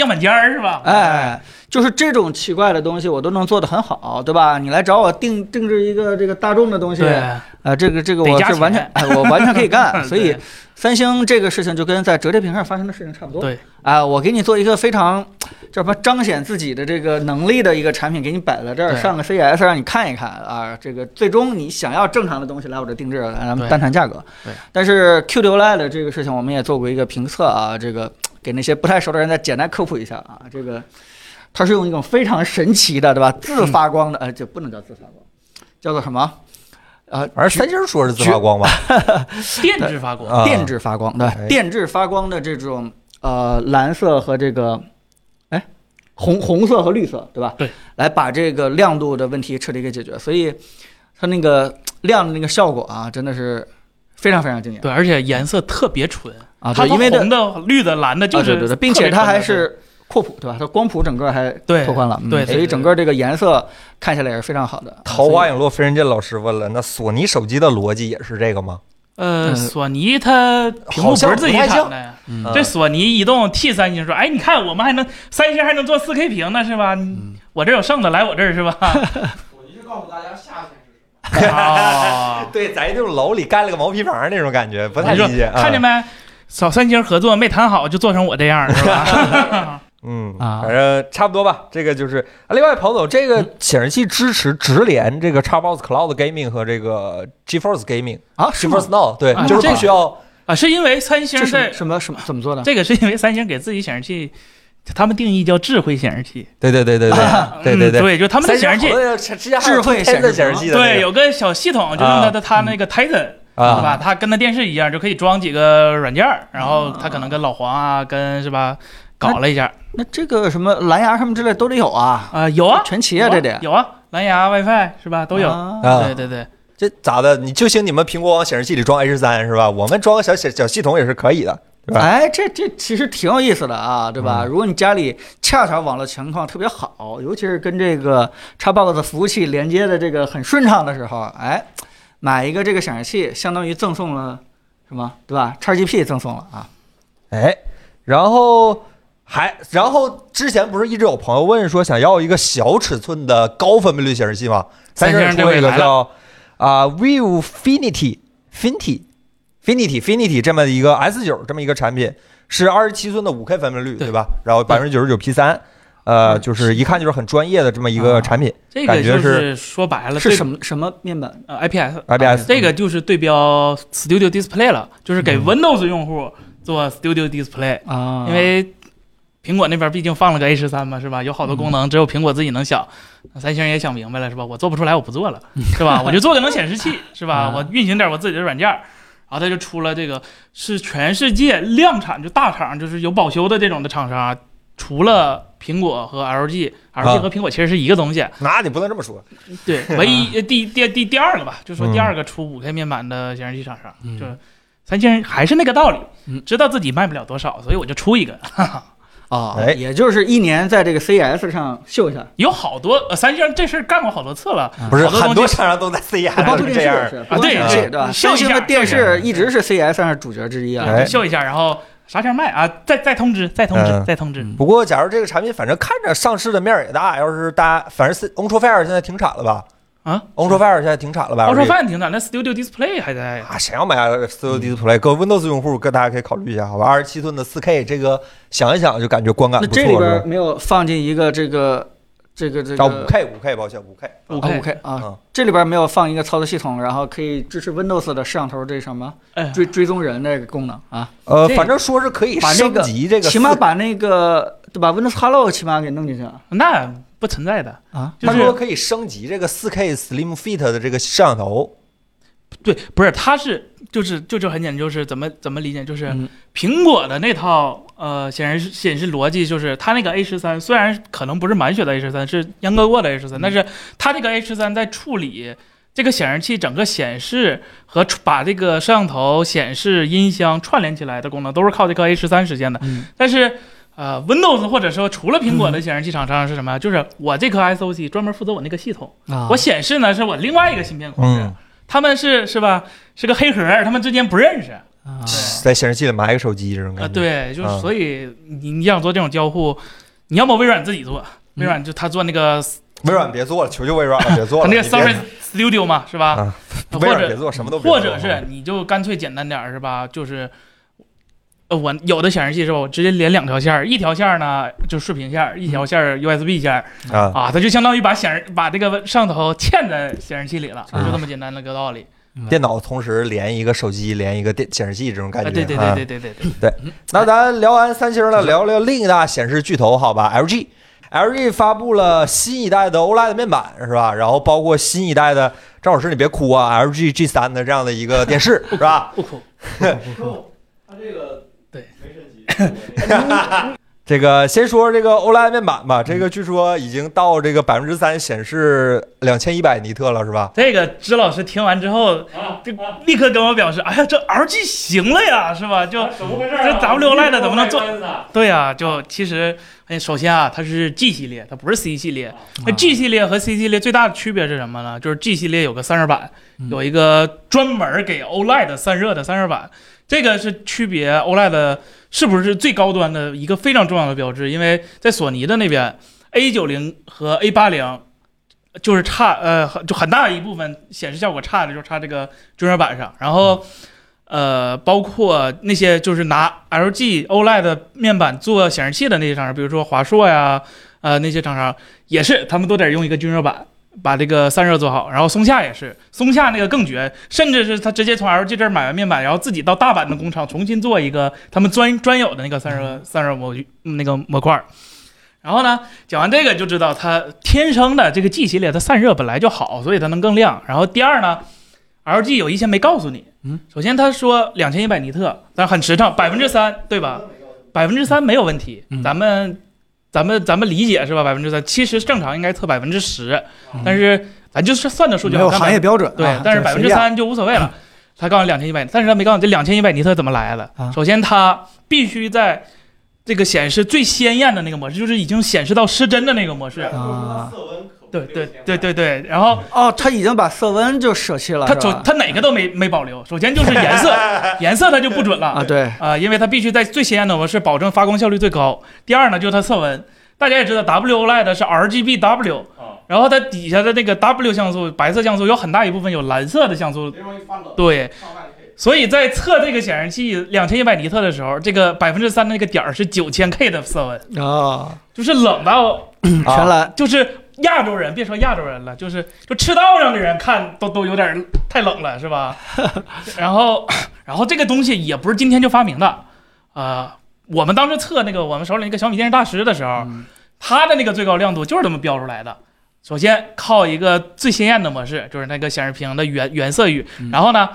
S3: 样板间儿是吧？
S1: 哎，就是这种奇怪的东西，我都能做得很好，对吧？你来找我定定制一个这个大众的东西，
S3: 对，
S1: 啊，这个这个我是完全我完全可以干。所以三星这个事情就跟在折叠屏上发生的事情差不多。
S3: 对，
S1: 啊，我给你做一个非常叫什么彰显自己的这个能力的一个产品，给你摆在这儿，上个 CES 让你看一看啊。这个最终你想要正常的东西来我这定制，咱们单谈价格。
S3: 对。
S1: 但是 QD OLED 的这个事情，我们也做过一个评测啊，这个给那些不太熟的人再简单科普一下啊，这个它是用一种非常神奇的，对吧？自发光的，呃，这不能叫自发光，叫做什么？呃，
S2: 反正三星说是自发光吧？
S3: 电致发光。
S2: 啊
S1: 电致发光，对，
S2: 哎
S1: 电致发光的这种呃蓝色和这个哎红红色和绿色，对吧？
S3: 对，
S1: 来把这个亮度的问题彻底给解决，所以它那个亮的那个效果啊，真的是非常非常惊艳
S3: 对，而且颜色特别纯
S1: 啊！
S3: 它
S1: 对，因为的
S3: 红的、绿的、蓝的，就是
S1: 啊对对对，并且它还是扩谱，对吧？它光谱整个还
S3: 对
S1: 拓宽了，嗯
S3: 对对对
S1: 所以整个这个颜色看起来也是非常好的。
S2: 桃花影落飞人剑老师问了，那索尼手机的逻辑也是这个吗？
S3: 呃，
S1: 嗯
S3: 索尼它屏幕不是自己产的这索尼移动替三星说，哎，你看我们还能三星还能做四 K 屏呢，是吧？
S1: 嗯
S3: 我这有剩的，来我这儿是吧？
S4: 我就告诉大家下限是。
S3: 啊，
S2: 对，在这种楼里盖了个毛坯房那种感觉，不太理解。啊
S3: 看见？没？找三星合作没谈好就做成我这样是吧？
S2: 嗯
S1: 啊，
S2: 反正差不多吧。这个就是，另外，彭总，这个显示器支持直连这个 Xbox Cloud Gaming 和这个 GeForce Gaming。
S1: 啊
S2: ，GeForce Now 对，就是
S3: 这
S2: 需要
S3: 啊，是因为三星在
S1: 什么什么怎么做的？
S3: 这个是因为三星给自己显示器，他们定义叫智慧显示器。
S2: 对对对对对对对对，
S3: 就他们的显示器
S1: 智慧显示
S2: 器，
S3: 对，有个小系统，就用的他那个 Titan。
S2: 啊
S3: 是吧？它跟那电视一样，就可以装几个软件儿，然后它可能跟老黄啊，跟是吧，搞了一下
S1: 那这个什么蓝牙什么之类都得有啊，
S3: 啊，有啊，
S1: 全齐啊，这得
S3: 有啊，蓝牙、WiFi 是吧，都有。对对对，
S2: 这咋的？你就兴你们苹果往显示器里装 H 三是吧？我们装个小小小系统也是可以的，对吧？
S1: 哎，这这其实挺有意思的啊，对吧？
S2: 嗯
S1: 如果你家里恰巧网络情况特别好，尤其是跟这个 Xbox 服务器连接的这个很顺畅的时候，哎，买一个这个显示器，相当于赠送了什么，对吧？XGP 赠送了啊，
S2: 哎，然后还然后之前不是一直有朋友问说想要一个小尺寸的高分辨率显示器吗？
S3: 三星
S2: 星出了一个叫啊、Viewfinity Finity Finity Finity 这么一个 S 九这么一个产品，是二十七寸的五 K 分辨率，
S3: 对
S2: 对吧？然后百分之九十九 P 三，呃，就是一看就是很专业的这么一个产品
S3: 这个就是说白了
S1: 是
S3: 对
S1: 什么什么面板？
S3: 呃
S2: IPS，，IPS
S3: 这个就是对标 Studio Display 了，就是给
S2: 嗯
S3: Windows 用户做 Studio Display，
S1: 啊，
S3: 因为苹果那边毕竟放了个 A 十三嘛，是吧？有好多功能只有苹果自己能想，三星也想明白了，是吧？我做不出来，我不做了，是吧？我就做个能显示器，是吧
S1: 啊？
S3: 我运行点我自己的软件儿。然后他就出了这个，是全世界量产就大厂，就是有保修的这种的厂商，除了苹果和 LG，LG
S2: 啊。
S3: 和苹果其实是一个东西，
S2: 那你不能这么说，
S3: 对，唯一呃第第第第二个吧，就说
S2: 嗯
S3: 第二个出五 K 面板的显示器厂商，
S1: 嗯。
S3: 就是三星还是那个道理
S1: 嗯，
S3: 知道自己卖不了多少，所以我就出一个。
S1: 啊，
S2: 哎。
S1: 也就是一年在这个 CES 上秀一下，
S3: 有好多呃，三星这事儿干过好多次了，
S2: 不是很多
S3: 好多
S2: 厂商都在
S1: 视
S2: 上这样。
S3: 啊对
S1: 对吧？
S3: 秀一下
S1: 三星的电视一直是 CES 上的主角之一啊。
S2: 哎
S3: 秀一下，然后啥前卖啊？再再通知，再通知，
S2: 嗯
S3: 再通知。
S1: 嗯
S2: 不过，假如这个产品反正看着上市的面儿也大，要是大家反正是 Ultra Fire 现在停产了吧
S3: 啊
S2: ？Ultra Fire 现在停产了吧
S3: ？Ultrafire 停产，那 Studio Display 还在。
S2: 啊，谁要买 Studio Display？各位 Windows 用户，各大家可以考虑一下，好吧？二十七寸的四 K，这个想一想就感觉观感
S1: 那
S2: 不错，那
S1: 这里边？没有放进一个这个这个这个
S2: 啊，五 K，五 K，抱歉，五 K。
S3: 五
S1: 啊
S3: K
S1: 五 K 啊
S2: 嗯，
S1: 这里边没有放一个操作系统，然后可以支持 Windows 的摄像头这什么追追踪人这个功能啊，
S2: 呃，反正说是可以升级这个
S1: 起码把那个对吧 Windows Hello 起码给弄进去了
S3: 那不存在的，
S1: 啊。
S2: 他说可以升级这个四 K Slim Fit 的这个摄像头。
S3: 对，不是，他是就是就就很简单，就是怎么怎么理解，就是
S1: 嗯
S3: 苹果的那套呃显示显示逻辑，就是它那个 A 十三虽然可能不是满血的 A 十三，是阉割过的 A 十三，但是它这个 A 十三在处理这个显示器整个显示和把这个摄像头、显示、音箱串联起来的功能，都是靠这颗 A 十三实现的。
S1: 嗯
S3: 但是呃，Windows 或者说除了苹果的显示器厂商是什么？就是我这颗 SOC 专门负责我那个系统，
S1: 啊
S3: 我显示呢是我另外一个芯片控制。
S2: 嗯，
S3: 他们是是吧？是个黑盒，他们之间不认识。
S1: 啊
S2: 在显示器里埋一个手机这种
S3: 啊，
S2: 感觉。
S3: 对，就所以你你想做这种交互，你要么微软自己做，微软就他做那个
S2: 微软别做了，求求微软了，别做了。
S3: 他那个 Surface Studio 嘛，是吧？
S2: 啊
S3: 或者
S2: 微软别做，什么都别做。
S3: 或者是你就干脆简单点儿，是吧？就是。呃，我有的显示器是吧？我直接连两条线儿，一条线儿呢就是视频线儿，一条线儿 USB 线儿
S2: 啊，
S3: 啊，它就相当于把显示把这个摄像头嵌在显示器里了，
S1: 啊
S3: 就这么简单的个道理。
S2: 电脑同时连一个手机，连一个电显示器这种感
S3: 啊，
S2: 觉。
S3: 对对
S2: 啊
S3: 对对对对对，
S2: 那咱聊完三星了，聊聊另一大显示巨头，好吧？LG。LG 发布了新一代的 OLED 面板，是吧？然后包括新一代的，赵老师你别哭啊，LG G 三的这样的一个电视，是吧？
S3: 不哭。
S4: 它 这个
S3: 对
S4: 没升级，
S2: 这个先说这个 OLED 面板吧，这个据说已经到这个百分之三显示两千一百尼特了，是吧？
S3: 这个支老师听完之后，就立刻跟我表示：“哎呀，这 RG 行了呀，是吧？”就
S4: 怎么回事啊？
S3: 这 W OLED 怎么能做对呀、就其实，哎，首先啊，它是 G 系列，它不是 C 系列。那
S1: 啊
S3: G 系列和 C 系列最大的区别是什么呢？就是 G 系列有个散热板，
S1: 嗯
S3: 有一个专门给 OLED 散热的散热板，这个是区别 OLED 是不是最高端的一个非常重要的标志。因为在索尼的那边，A 九零和 A 八零就是差呃，就很大一部分显示效果差的就差这个均热板上，然后。呃，包括那些就是拿 LG OLED 面板做显示器的那些厂商，比如说华硕呀，呃，那些厂商也是，他们都得用一个均热板把这个散热做好。然后松下也是，松下那个更绝，甚至是他直接从 LG 这儿买完面板，然后自己到大阪的工厂重新做一个他们专专有的那个散热散热模具那个模块儿。然后呢，讲完这个就知道它天生的这个 G 系列它散热本来就好，所以它能更亮。然后第二呢，LG 有一些没告诉你，
S1: 嗯，
S3: 首先他说两千一百尼特，但是很实诚，百分之三，对吧？百分之三没有问题，
S1: 嗯
S3: 咱们咱们咱们理解是吧？百分之三，其实正常应该测百分之十，但是咱就是算的数据
S1: 没有
S3: 好看
S1: 行业标准，
S3: 对，
S1: 啊
S3: 但是百分之三就无所谓了。他告诉你两千一百，但是他没告诉你这两千一百尼特怎么来的
S1: 啊。
S3: 首先，它必须在这个显示最鲜艳的那个模式，就是已经显示到失真的那个模式。
S1: 啊
S4: 色温可不
S3: 对对对对对，然后
S1: 哦，他已经把色温就舍弃了，
S3: 它
S1: 是吧
S3: 首它哪个都没没保留。首先就是颜色，颜色它就不准了
S1: 啊，对，
S3: 啊，因为它必须在最鲜艳的模式保证发光效率最高。第二呢，就是它色温，大家也知道 W OLED 是 RGB-W，
S4: 啊，
S3: 然后它底下的那个 W 像素白色像素有很大一部分有蓝色的像素，
S4: 容易发冷。
S3: 对，所以在测这个显示器两千一百尼特的时候，这个百分之三的那个点儿是九千 K 的色温，
S1: 啊，
S3: 就是冷到
S1: 全蓝
S3: 就是亚洲人，别说亚洲人了，就是就赤道上的人看都都有点太冷了，是吧？然后，然后这个东西也不是今天就发明的，啊、我们当时测那个我们手里那个小米电视大师的时候，
S1: 嗯
S3: 它的那个最高亮度就是这么标出来的。首先靠一个最鲜艳的模式，就是那个显示屏的原原色域，
S1: 嗯
S3: 然后呢，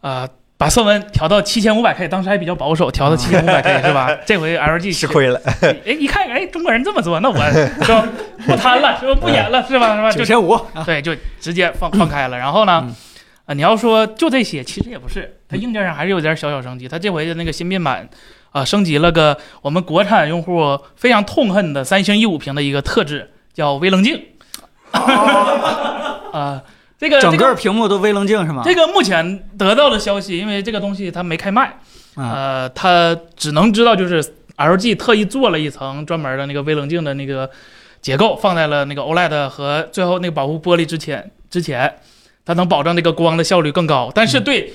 S3: 呃。把色温调到七千五百 K，当时还比较保守，调到七千五百 K 是吧？这回 LG
S2: 吃亏了。
S3: 哎，一看，哎，中国人这么做，那我是吧 不贪了，是吧？不演了，是吧？是吧？就
S1: 九千五，
S3: 对，就直接放放开了。然后呢
S1: 嗯，
S3: 啊，你要说就这些，其实也不是，它硬件上还是有点小小升级。它这回的那个新面板啊，升级了个我们国产用户非常痛恨的三星 E 五屏的一个特质，叫微棱镜。啊，这个这个
S1: 整个屏幕都微棱镜是吗？
S3: 这个目前得到的消息，因为这个东西它没开卖，
S1: 啊
S3: 呃，它只能知道就是 LG 特意做了一层专门的那个微棱镜的那个结构，放在了那个 OLED 和最后那个保护玻璃之前之前，它能保证那个光的效率更高，但是对。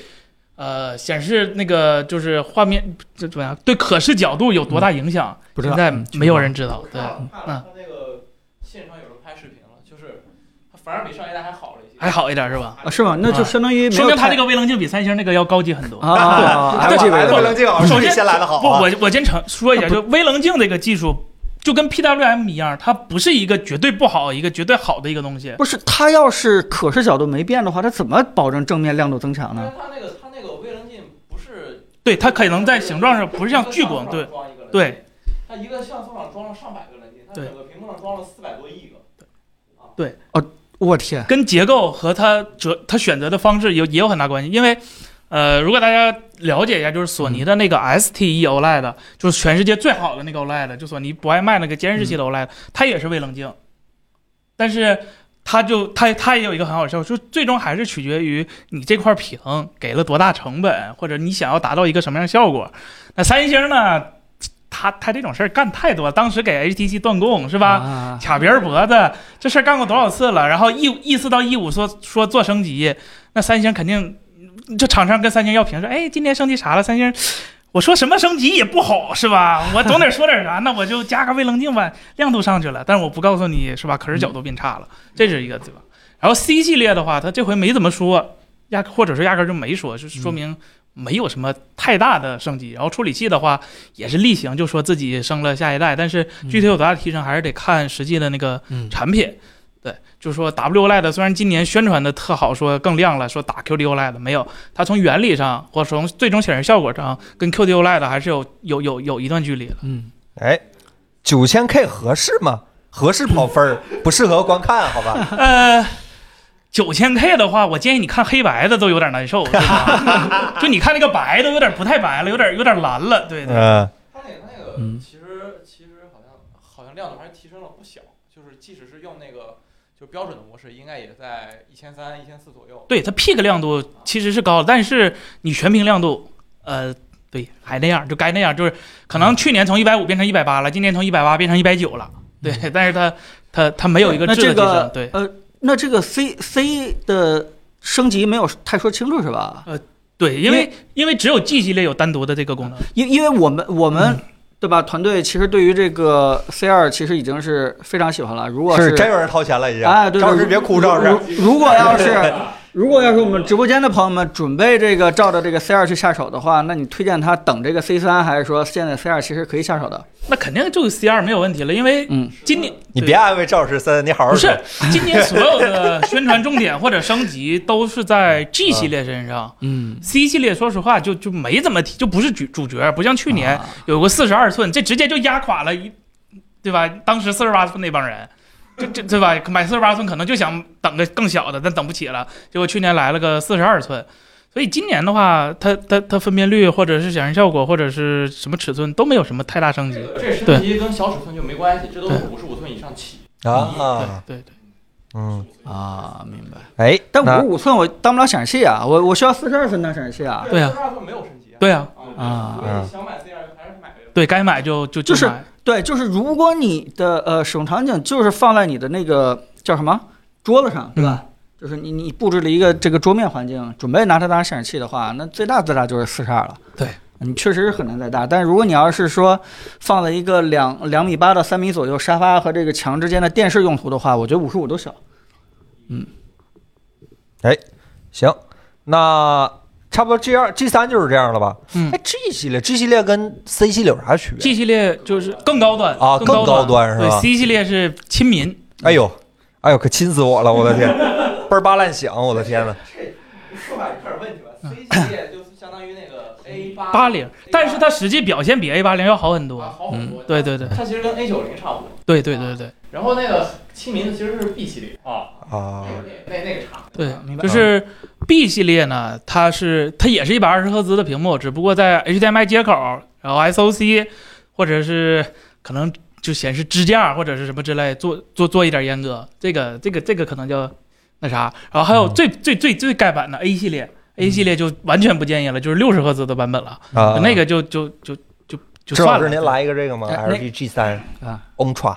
S3: 呃，显示那个就是画面这怎么样？对可视角度有多大影响？
S1: 不知道
S3: 现在
S1: 嗯
S3: 没有人知道。对，
S4: 看了看
S3: 嗯
S4: 他那个现场有人拍视频了，就是他反而比上一代还好了
S3: 还好一点是吧？
S1: 啊是吗？那就相当于
S3: 说明它这个微棱镜比三星那个要高级很多。
S1: 啊啊
S2: 对
S1: LG
S2: 来的微
S1: 微棱
S2: 棱镜好像是比先来的好
S3: 不，
S2: 啊。
S3: 我我先承说一下，就微棱镜这个技术，就跟 PWM 一样，它不是一个绝对不好、一个绝对好的一个东西。
S1: 不是，它要是可视角度没变的话，它怎么保证正面亮度增强呢？
S4: 因为他那个它那个微棱镜不是
S3: 对，它可能在形状上不是像聚光，对对
S4: 它一个像素上装了上百个棱镜，它整个屏幕上装了四百多亿个。
S1: 我天，
S3: 跟结构和它折它选择的方式有也有很大关系。因为，呃，如果大家了解一下，就是索尼的那个 ST-E OLED，就是全世界最好的那个 OLED，就索尼不爱卖那个监视器的 OLED，它也是微棱镜，但是。它就它它也有一个很好的效果，就最终还是取决于你这块屏给了多大成本，或者你想要达到一个什么样的效果。那三星呢，它它这种事儿干太多，当时给 HTC 断供是吧？
S1: 啊
S3: 卡别人脖子，这事儿干过多少次了？然后一一四到一五说说做升级，那三星肯定，这厂商跟三星要评说，哎，今年升级啥了？三星，我说什么升级也不好是吧？我总得说点啥，那我就加个微棱镜吧，亮度上去了，但是我不告诉你是吧？可是角度变差了，这是一个对吧？然后 C 系列的话，他这回没怎么说，压或者是压根儿就没说，就说明没有什么太大的升级。然后处理器的话也是例行，就说自己升了下一代，但是具体有多大的提升，还是得看实际的那个
S1: 嗯
S3: 产品。对，就是说 WOLED 虽然今年宣传的特好，说更亮了，说打 QD OLED 没有，它从原理上或从最终显示效果上跟 QD OLED 还是有有有有一段距离的。
S1: 嗯，
S2: 哎，九千 K 合适吗？合适跑分儿，不适合观看，好吧？
S3: 呃，九千 K 的话，我建议你看黑白的都有点难受，对吧？就你看那个白都有点不太白了，有点有点蓝了，对对。
S2: 嗯，
S4: 它那个它那个
S1: 嗯
S4: 其实其实好像好像亮度还是提升了不小，就是即使是用那个就标准的模式，应该也在一千三、一千四左右。
S3: 对它 peak 亮度其实是高的，但是你全屏亮度，呃，对，还那样，就该那样，就是可能去年从一百五变成一百八了，今年从一百八变成一百九了，对，但是它它它没有一个
S1: 那
S3: 质的提升，
S1: 这个
S3: 对，
S1: 呃，那这个 C C 的升级没有太说清楚是吧？
S3: 呃对，因为因为只有 G 系列有单独的这个功能，
S1: 因因为我们我们、对吧？团队其实对于这个 C 二其实已经是非常喜欢了。如果
S2: 是真有人掏钱了，已经。
S1: 哎，对
S2: 赵老师别哭，赵师。
S1: 如如果要是如果要是我们直播间的朋友们准备这个照着这个 C 二去下手的话，那你推荐他等这个 C 三，还是说现在 C 二其实可以下手的？
S3: 那肯定就是 C 二没有问题了，因为
S1: 嗯，
S3: 今年
S2: 你别安慰赵师三，你好好
S3: 不是。今年所有的宣传重点或者升级都是在 G 系列身上。
S1: 嗯
S3: ，C 系列说实话就就没怎么提，就不是主主角，不像去年
S1: 啊
S3: 有个四十二寸，这直接就压垮了一，对吧？当时四十八寸那帮人，这这对吧？买四十八寸可能就想等个更小的，但等不起了，结果去年来了个四十二寸。所以今年的话，它它它分辨率或者是显示效果或者是什么尺寸都没有什么太大升级。
S4: 这升级跟小尺寸就没关系，这都是五十五寸以上起。
S2: 啊，
S3: 对对对，
S2: 嗯，
S1: 啊，明白。
S2: 哎，
S1: 但五十五寸我当不了显示器啊，我我需要四十二寸当显示器啊。
S3: 对啊
S4: 四十二寸没有升级啊。
S3: 对啊，
S1: 啊
S4: 想买 C 二，还是买这个。
S3: 对该买就就
S1: 就是。对，就是如果你的呃使用场景就是放在你的那个叫什么桌子上，对吧？就是你你布置了一个这个桌面环境，准备拿它当显示器的话，那最大最大就是四十二了。
S3: 对，
S1: 你确实是很难再大。但如果你要是说放在一个两两米八到三米左右沙发和这个墙之间的电视用途的话，我觉得五十五都小。
S2: 行，那差不多 G 二 G 三就是这样了吧？
S3: 嗯
S2: 哎，G 系列 G 系列跟 C 系列有啥区别
S3: ？G 系列就是更高端
S2: 啊
S3: 更
S2: 更高端是吧
S3: 对，C 系列是亲民，
S2: 哎呦，哎呦，可亲死我了！我的天，倍儿巴烂响！我的天呐。
S4: 说法有点问题吧？C 系列就八
S3: 八零，但是它实际表现比 A 八零要好很多
S4: 啊。好很
S3: 嗯
S4: 多，
S3: 对对对
S4: 它其实跟 A 九零差不多。
S3: 对对对对
S4: 然后那个亲民的其实是 B 系列啊，
S2: 啊，
S4: 那那那个差。
S3: 对
S1: 明白
S3: 就是 B 系列呢，它是它也是一百二十赫兹的屏幕，只不过在 HDMI 接口，然后 SOC 或者是可能就显示支架或者是什么之类做做做一点阉割，这个这个这个可能就那啥。然后还有
S2: 嗯
S3: 最最最最盖板的 A 系列，A 系列就完全不建议了，就是六十赫兹的版本了，
S2: 啊
S3: 那个就就就就就
S2: 郑老师，
S3: 了。
S2: 您来一个这个吗
S1: 哎那
S2: ？LG G 三
S1: 啊
S2: Ultra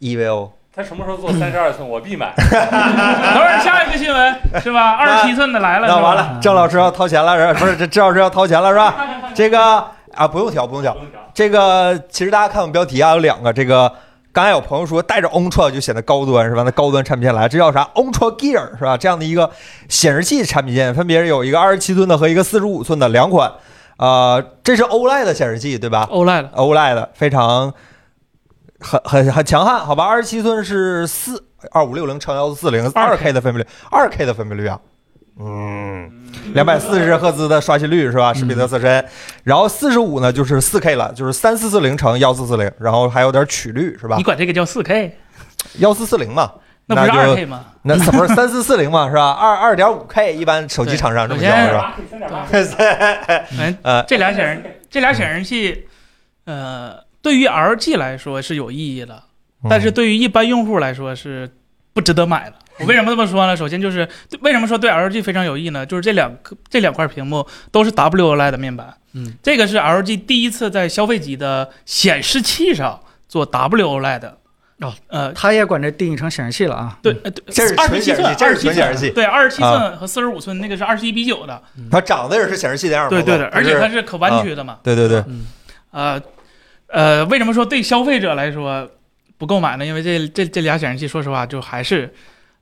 S2: EVO
S5: 他什么时候做三十二寸，我必买。
S3: 等会儿下一个新闻是吧？二十七寸的来了，是吧
S2: 那完了，郑老师要掏钱了，是吧 不是？这郑老师要掏钱了，是吧？这个啊，不用调，不用调。这个其实大家看我们标题啊，有两个。这个刚才有朋友说带着 Ultra 就显得高端，是吧？那高端产品线来，这叫啥？Ultra Gear 是吧？这样的一个显示器产品线，分别有一个二十七寸的和一个四十五寸的两款。呃，这是 OLED 的显示器，对吧
S3: ？OLED
S2: OLED 非常很很很强悍，好吧？二十七寸是四二五六零乘幺四四零，二 K 的分辨率，二 K 的分辨率啊，嗯，两百四十赫兹的刷新率是吧？史比特色身，然后四十五呢就是四 K 了，就是三四四零乘幺四四零，然后还有点曲率是吧
S3: 你？管这个叫四 K，
S2: 幺四四零嘛，
S3: 那不是
S2: 就
S3: 二 K 吗？
S2: 那不是三四四零嘛是吧？二二点五 K 一般手机厂商这么叫是吧？
S5: 三点八，
S3: 嗯，
S2: 呃，
S3: 这俩显示这俩显示器，呃，对于 LG 来说是有意义的，
S2: 嗯
S3: 但是对于一般用户来说是不值得买了。我为什么这么说呢？首先就是为什么说对 LG 非常有益呢？就是这两颗这两块屏幕都是 WOLED 的面板，
S1: 嗯，
S3: 这个是 LG 第一次在消费级的显示器上做 WOLED 的。
S1: 哦，
S3: 呃，
S1: 他也管这定义成显示器了啊。
S3: 对，呃对，
S2: 这是
S3: 二十七寸
S2: 纯显示器，，这是
S3: 27
S2: 纯显示器，
S3: 对，二十七
S2: 啊
S3: 寸和四十五寸那个是二十一比九的，
S2: 它长得也是显示器的样子，
S3: 对对对，而且它
S2: 是
S3: 是可弯曲的嘛。
S2: 对对对，
S3: 呃，呃，为什么说对消费者来说不购买呢？因为这这这俩显示器，说实话，就还是，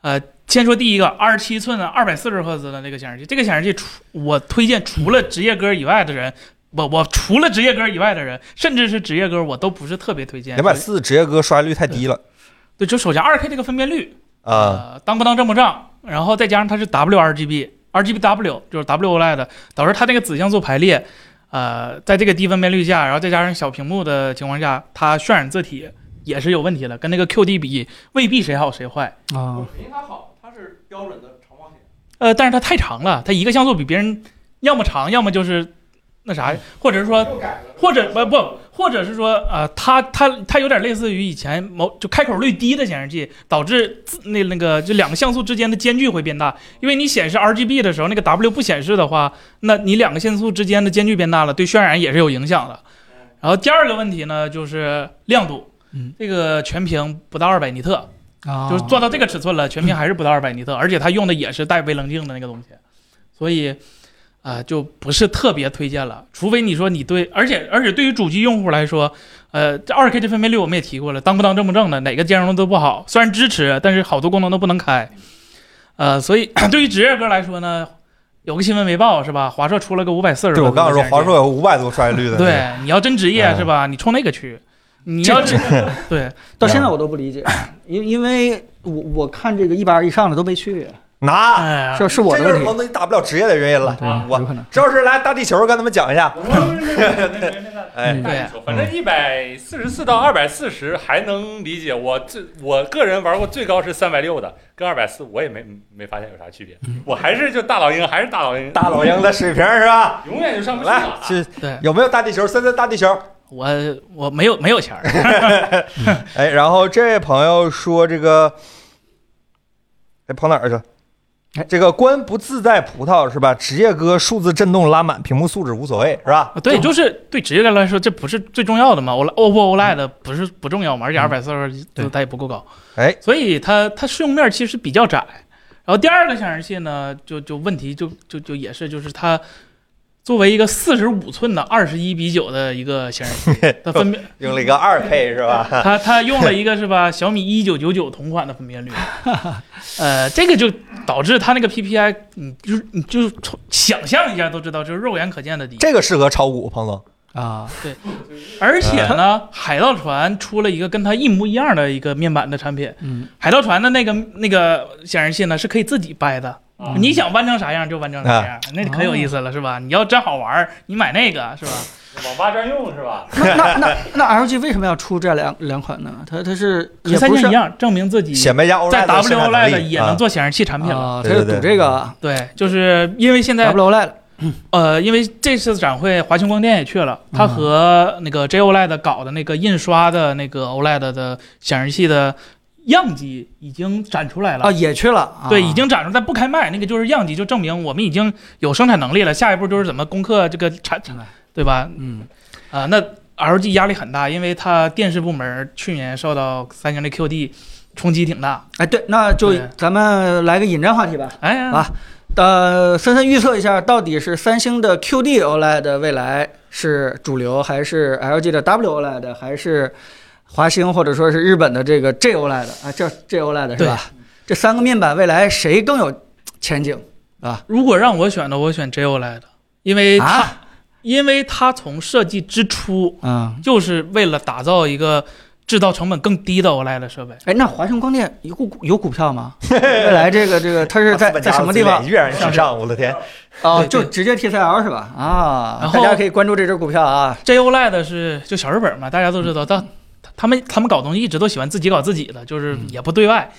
S3: 呃，先说第一个，二十七寸的二百四十赫兹的那个显示器，这个显示器除我推荐除了职业哥以外的人，我我除了职业哥以外的人，甚至是职业哥，我都不是特别推荐。
S2: 两百四职业哥刷新率太低了
S3: 对，就首先二 K 这个分辨率，
S2: 啊。
S3: 呃，当不当正不正，然后再加上它是 WRGB，RGBW 就是 WOLED，导致它这个子像素排列，呃，在这个低分辨率下，然后再加上小屏幕的情况下，它渲染字体也是有问题的，跟那个 QD 比，未必谁好谁坏。
S1: 啊，
S4: 因为它好，它是标准的长方形。
S3: 呃，但是它太长了，它一个像素比别人要么长，要么就是那啥，或者是说或者不不，或者是说，呃，它它它有点类似于以前某就开口率低的显示器，导致那那个就两个像素之间的间距会变大，因为你显示 RGB 的时候，那个 W 不显示的话，那你两个像素之间的间距变大了，对渲染也是有影响的。然后第二个问题呢，就是亮度，
S1: 嗯，
S3: 这个全屏不到二百尼特，
S1: 啊
S3: 就是做到这个尺寸了，全屏还是不到二百尼特，而且它用的也是带微棱镜的那个东西，所以啊、就不是特别推荐了。除非你说你对，而且而且对于主机用户来说，呃，这二 K 这分辨率我们也提过了，当不当正不正的，哪个兼容都不好。虽然支持，但是好多功能都不能开。呃，所以 对于职业哥来说呢，有个新闻没报是吧？华硕出了个五百四十，
S2: 对，我刚刚说华硕有五百多刷新率的，
S3: 对，你要真职业
S2: 嗯
S3: 是吧？你冲那个去。你要这 对
S1: 到现在我都不理解，因因为我我看这个一百二以上的都没去，
S2: 拿，
S3: 哎，
S1: 这是我的问题
S2: 这就是彭。总你打不了职业的原因了。
S1: 对，
S2: 我
S1: 有可能。
S2: 郑老师来大地球跟他们讲一下，哎
S1: 嗯
S3: 对
S5: 反正一百四十四到二百四十还能理解。我最我个人玩过最高是三百六的，跟二百四我也没没发现有啥区别。我还是就大老鹰，还是大老鹰，
S2: 大老鹰的水平是吧？
S5: 永远就上不去
S2: 来。，是
S3: 对
S2: 有没有大地球？现在大地球。
S3: 我我没有没有钱儿，
S2: 哎，然后这位朋友说这个，哎，跑哪儿去了？
S1: 哎
S2: 这个官不自在葡萄是吧？职业哥数字震动拉满，屏幕素质无所谓是吧？
S3: 对，就是对职业哥来说，这不是最重要的嘛。OLED OPPO OLED 不是不重要嘛，而且二百四十
S1: 对
S3: 它也不够高，
S2: 哎，
S3: 所以它它适用面其实比较窄。然后第二个显示器呢，就就问题就就就也是就是它作为一个四十五寸的二十一比九的一个显示器，它分辨
S2: 用了一个二 K 是吧？
S3: 它它用了一个是吧 小米一九九九同款的分辨率，呃，这个就导致它那个 PPI，你就是你就是从想象一下都知道，就是肉眼可见的低。
S2: 这个适合炒股，彭总。
S1: 啊，对
S3: 而且呢，海盗船出了一个跟它一模一样的一个面板的产品，
S1: 嗯，
S3: 海盗船的那个那个显示器呢是可以自己掰的。
S5: 啊
S3: 你想弯成啥样就弯成啥样，那可有意思了，是吧？你要真好玩，你买那个是吧？
S5: 网吧专用是吧？
S1: 那 那那那 LG 为什么要出这两两款呢？它它是
S3: 和
S1: 也不是
S3: 三星一样，证明自己
S2: 显摆一下 OLED
S3: 在
S2: 的生产能
S3: WOLED
S2: 力
S3: 也能做显示器产品了。
S1: 啊，它
S2: 对对对
S1: 是赌这个
S3: 对，就是因为现在
S1: WOLED
S3: 呃，因为这次展会华星光电也去了，
S1: 嗯
S3: 他和那个 JOLED 搞的那个印刷的那个 OLED 的显示器的样机已经展出来了。
S1: 啊也去了，啊
S3: 对，已经展出，但不开卖，那个就是样机，就证明我们已经有生产能力了。下一步就是怎么攻克这个产
S1: 明白，
S3: 对吧？
S1: 嗯
S3: 啊、那 LG 压力很大，因为它电视部门去年受到三星的 QD 冲击挺大。
S1: 哎对，那就咱们来个引战话题吧。
S3: 哎呀，
S1: 啊呃，森森预测一下，到底是三星的 QD OLED 未来是主流，还是 LG 的 WOLED，还是华星或者说是日本的这个 JOLED 啊？这 JOLED 是吧？这三个面板未来谁更有前景啊？
S3: 如果让我选的，我选 JOLED，因为它、
S1: 啊，
S3: 因为它从设计之初
S1: 啊，
S3: 就是为了打造一个制造成本更低的 OLED 设备。
S1: 哎，那华星光电有股有股票吗？未来这个这个它是在在什么地方？
S2: 跃然是上，我的天！
S1: 哦，就直接 TCL 是吧？啊，
S3: 然
S1: 大家可以关注这只股票啊。
S3: JOLED 是就小日本嘛，大家都知道，他他们他们搞东西一直都喜欢自己搞自己的，就是
S1: 嗯
S3: 也不对外。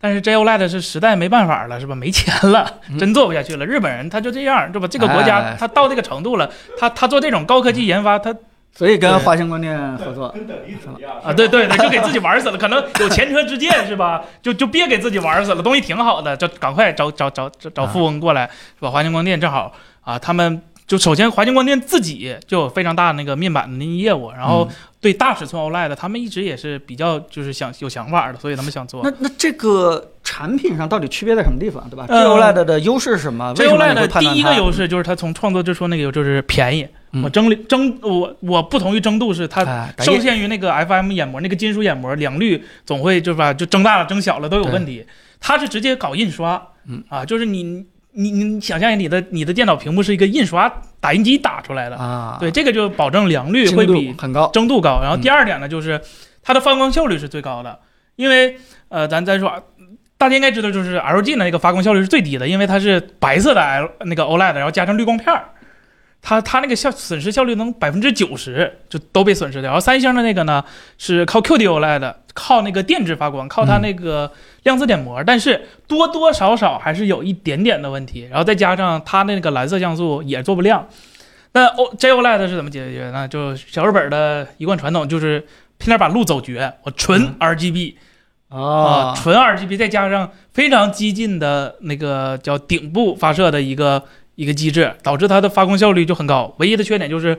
S3: 但是 JOLED 是实在没办法了，是吧？没钱了，
S1: 嗯
S3: 真做不下去了。日本人他就这样，对吧？这个国家
S1: 哎
S3: 他到这个程度了，他他做这种高科技研发，他
S1: 所以跟华星光电合作。
S5: 跟等离子一样
S3: 啊，对对对，就给自己玩死了。可能有前车之鉴是吧？就就别给自己玩死了，东西挺好的，就赶快找找找找找富翁过来，是吧？华星光电正好啊，他们就首先华星光电自己就有非常大的那个面板的那业务，然
S1: 嗯
S3: 后对大尺寸 OLED 他们一直也是比较就是想有想法的，所以他们想做
S1: 那。那这个产品上到底区别在什么地方，对吧
S3: 呃
S1: ？JOLED 的优势是什么？为什么你会
S3: JOLED
S1: 判断
S3: 第一个优势就是它从创作之初那个就是便宜，
S1: 嗯
S3: 我争争我我不同于争度是它受限于那个 FM 眼膜，那个金属眼膜两率总会就是吧，就增大了、增小了都有问题。它是直接搞印刷，
S1: 嗯
S3: 啊，就是你你你想象一下，你的你的电脑屏幕是一个印刷打印机打出来的，
S1: 啊，
S3: 对，这个就保证良率会比
S1: 很高。
S3: 精度高。然后
S1: 嗯
S3: 第二点呢，就是它的发光效率是最高的，因为呃，咱再说。大家应该知道，就是 LG 的那个发光效率是最低的，因为它是白色的 L 那个 OLED，然后加上滤光片儿，它它那个效损失效率能百分之九十就都被损失掉。然后三星的那个呢是靠 QD OLED，靠那个电致发光，靠它那个量子点膜，但是多多少少还是有一点点的问题。然后再加上它那个蓝色像素也做不亮。那 O JOLED 是怎么解决呢？就小日本的一贯传统，就是偏点把路走绝，我纯 RGB 啊、
S1: 哦，
S3: 纯 RGB 再加上非常激进的那个叫顶部发射的一个一个机制，导致它的发光效率就很高。唯一的缺点就是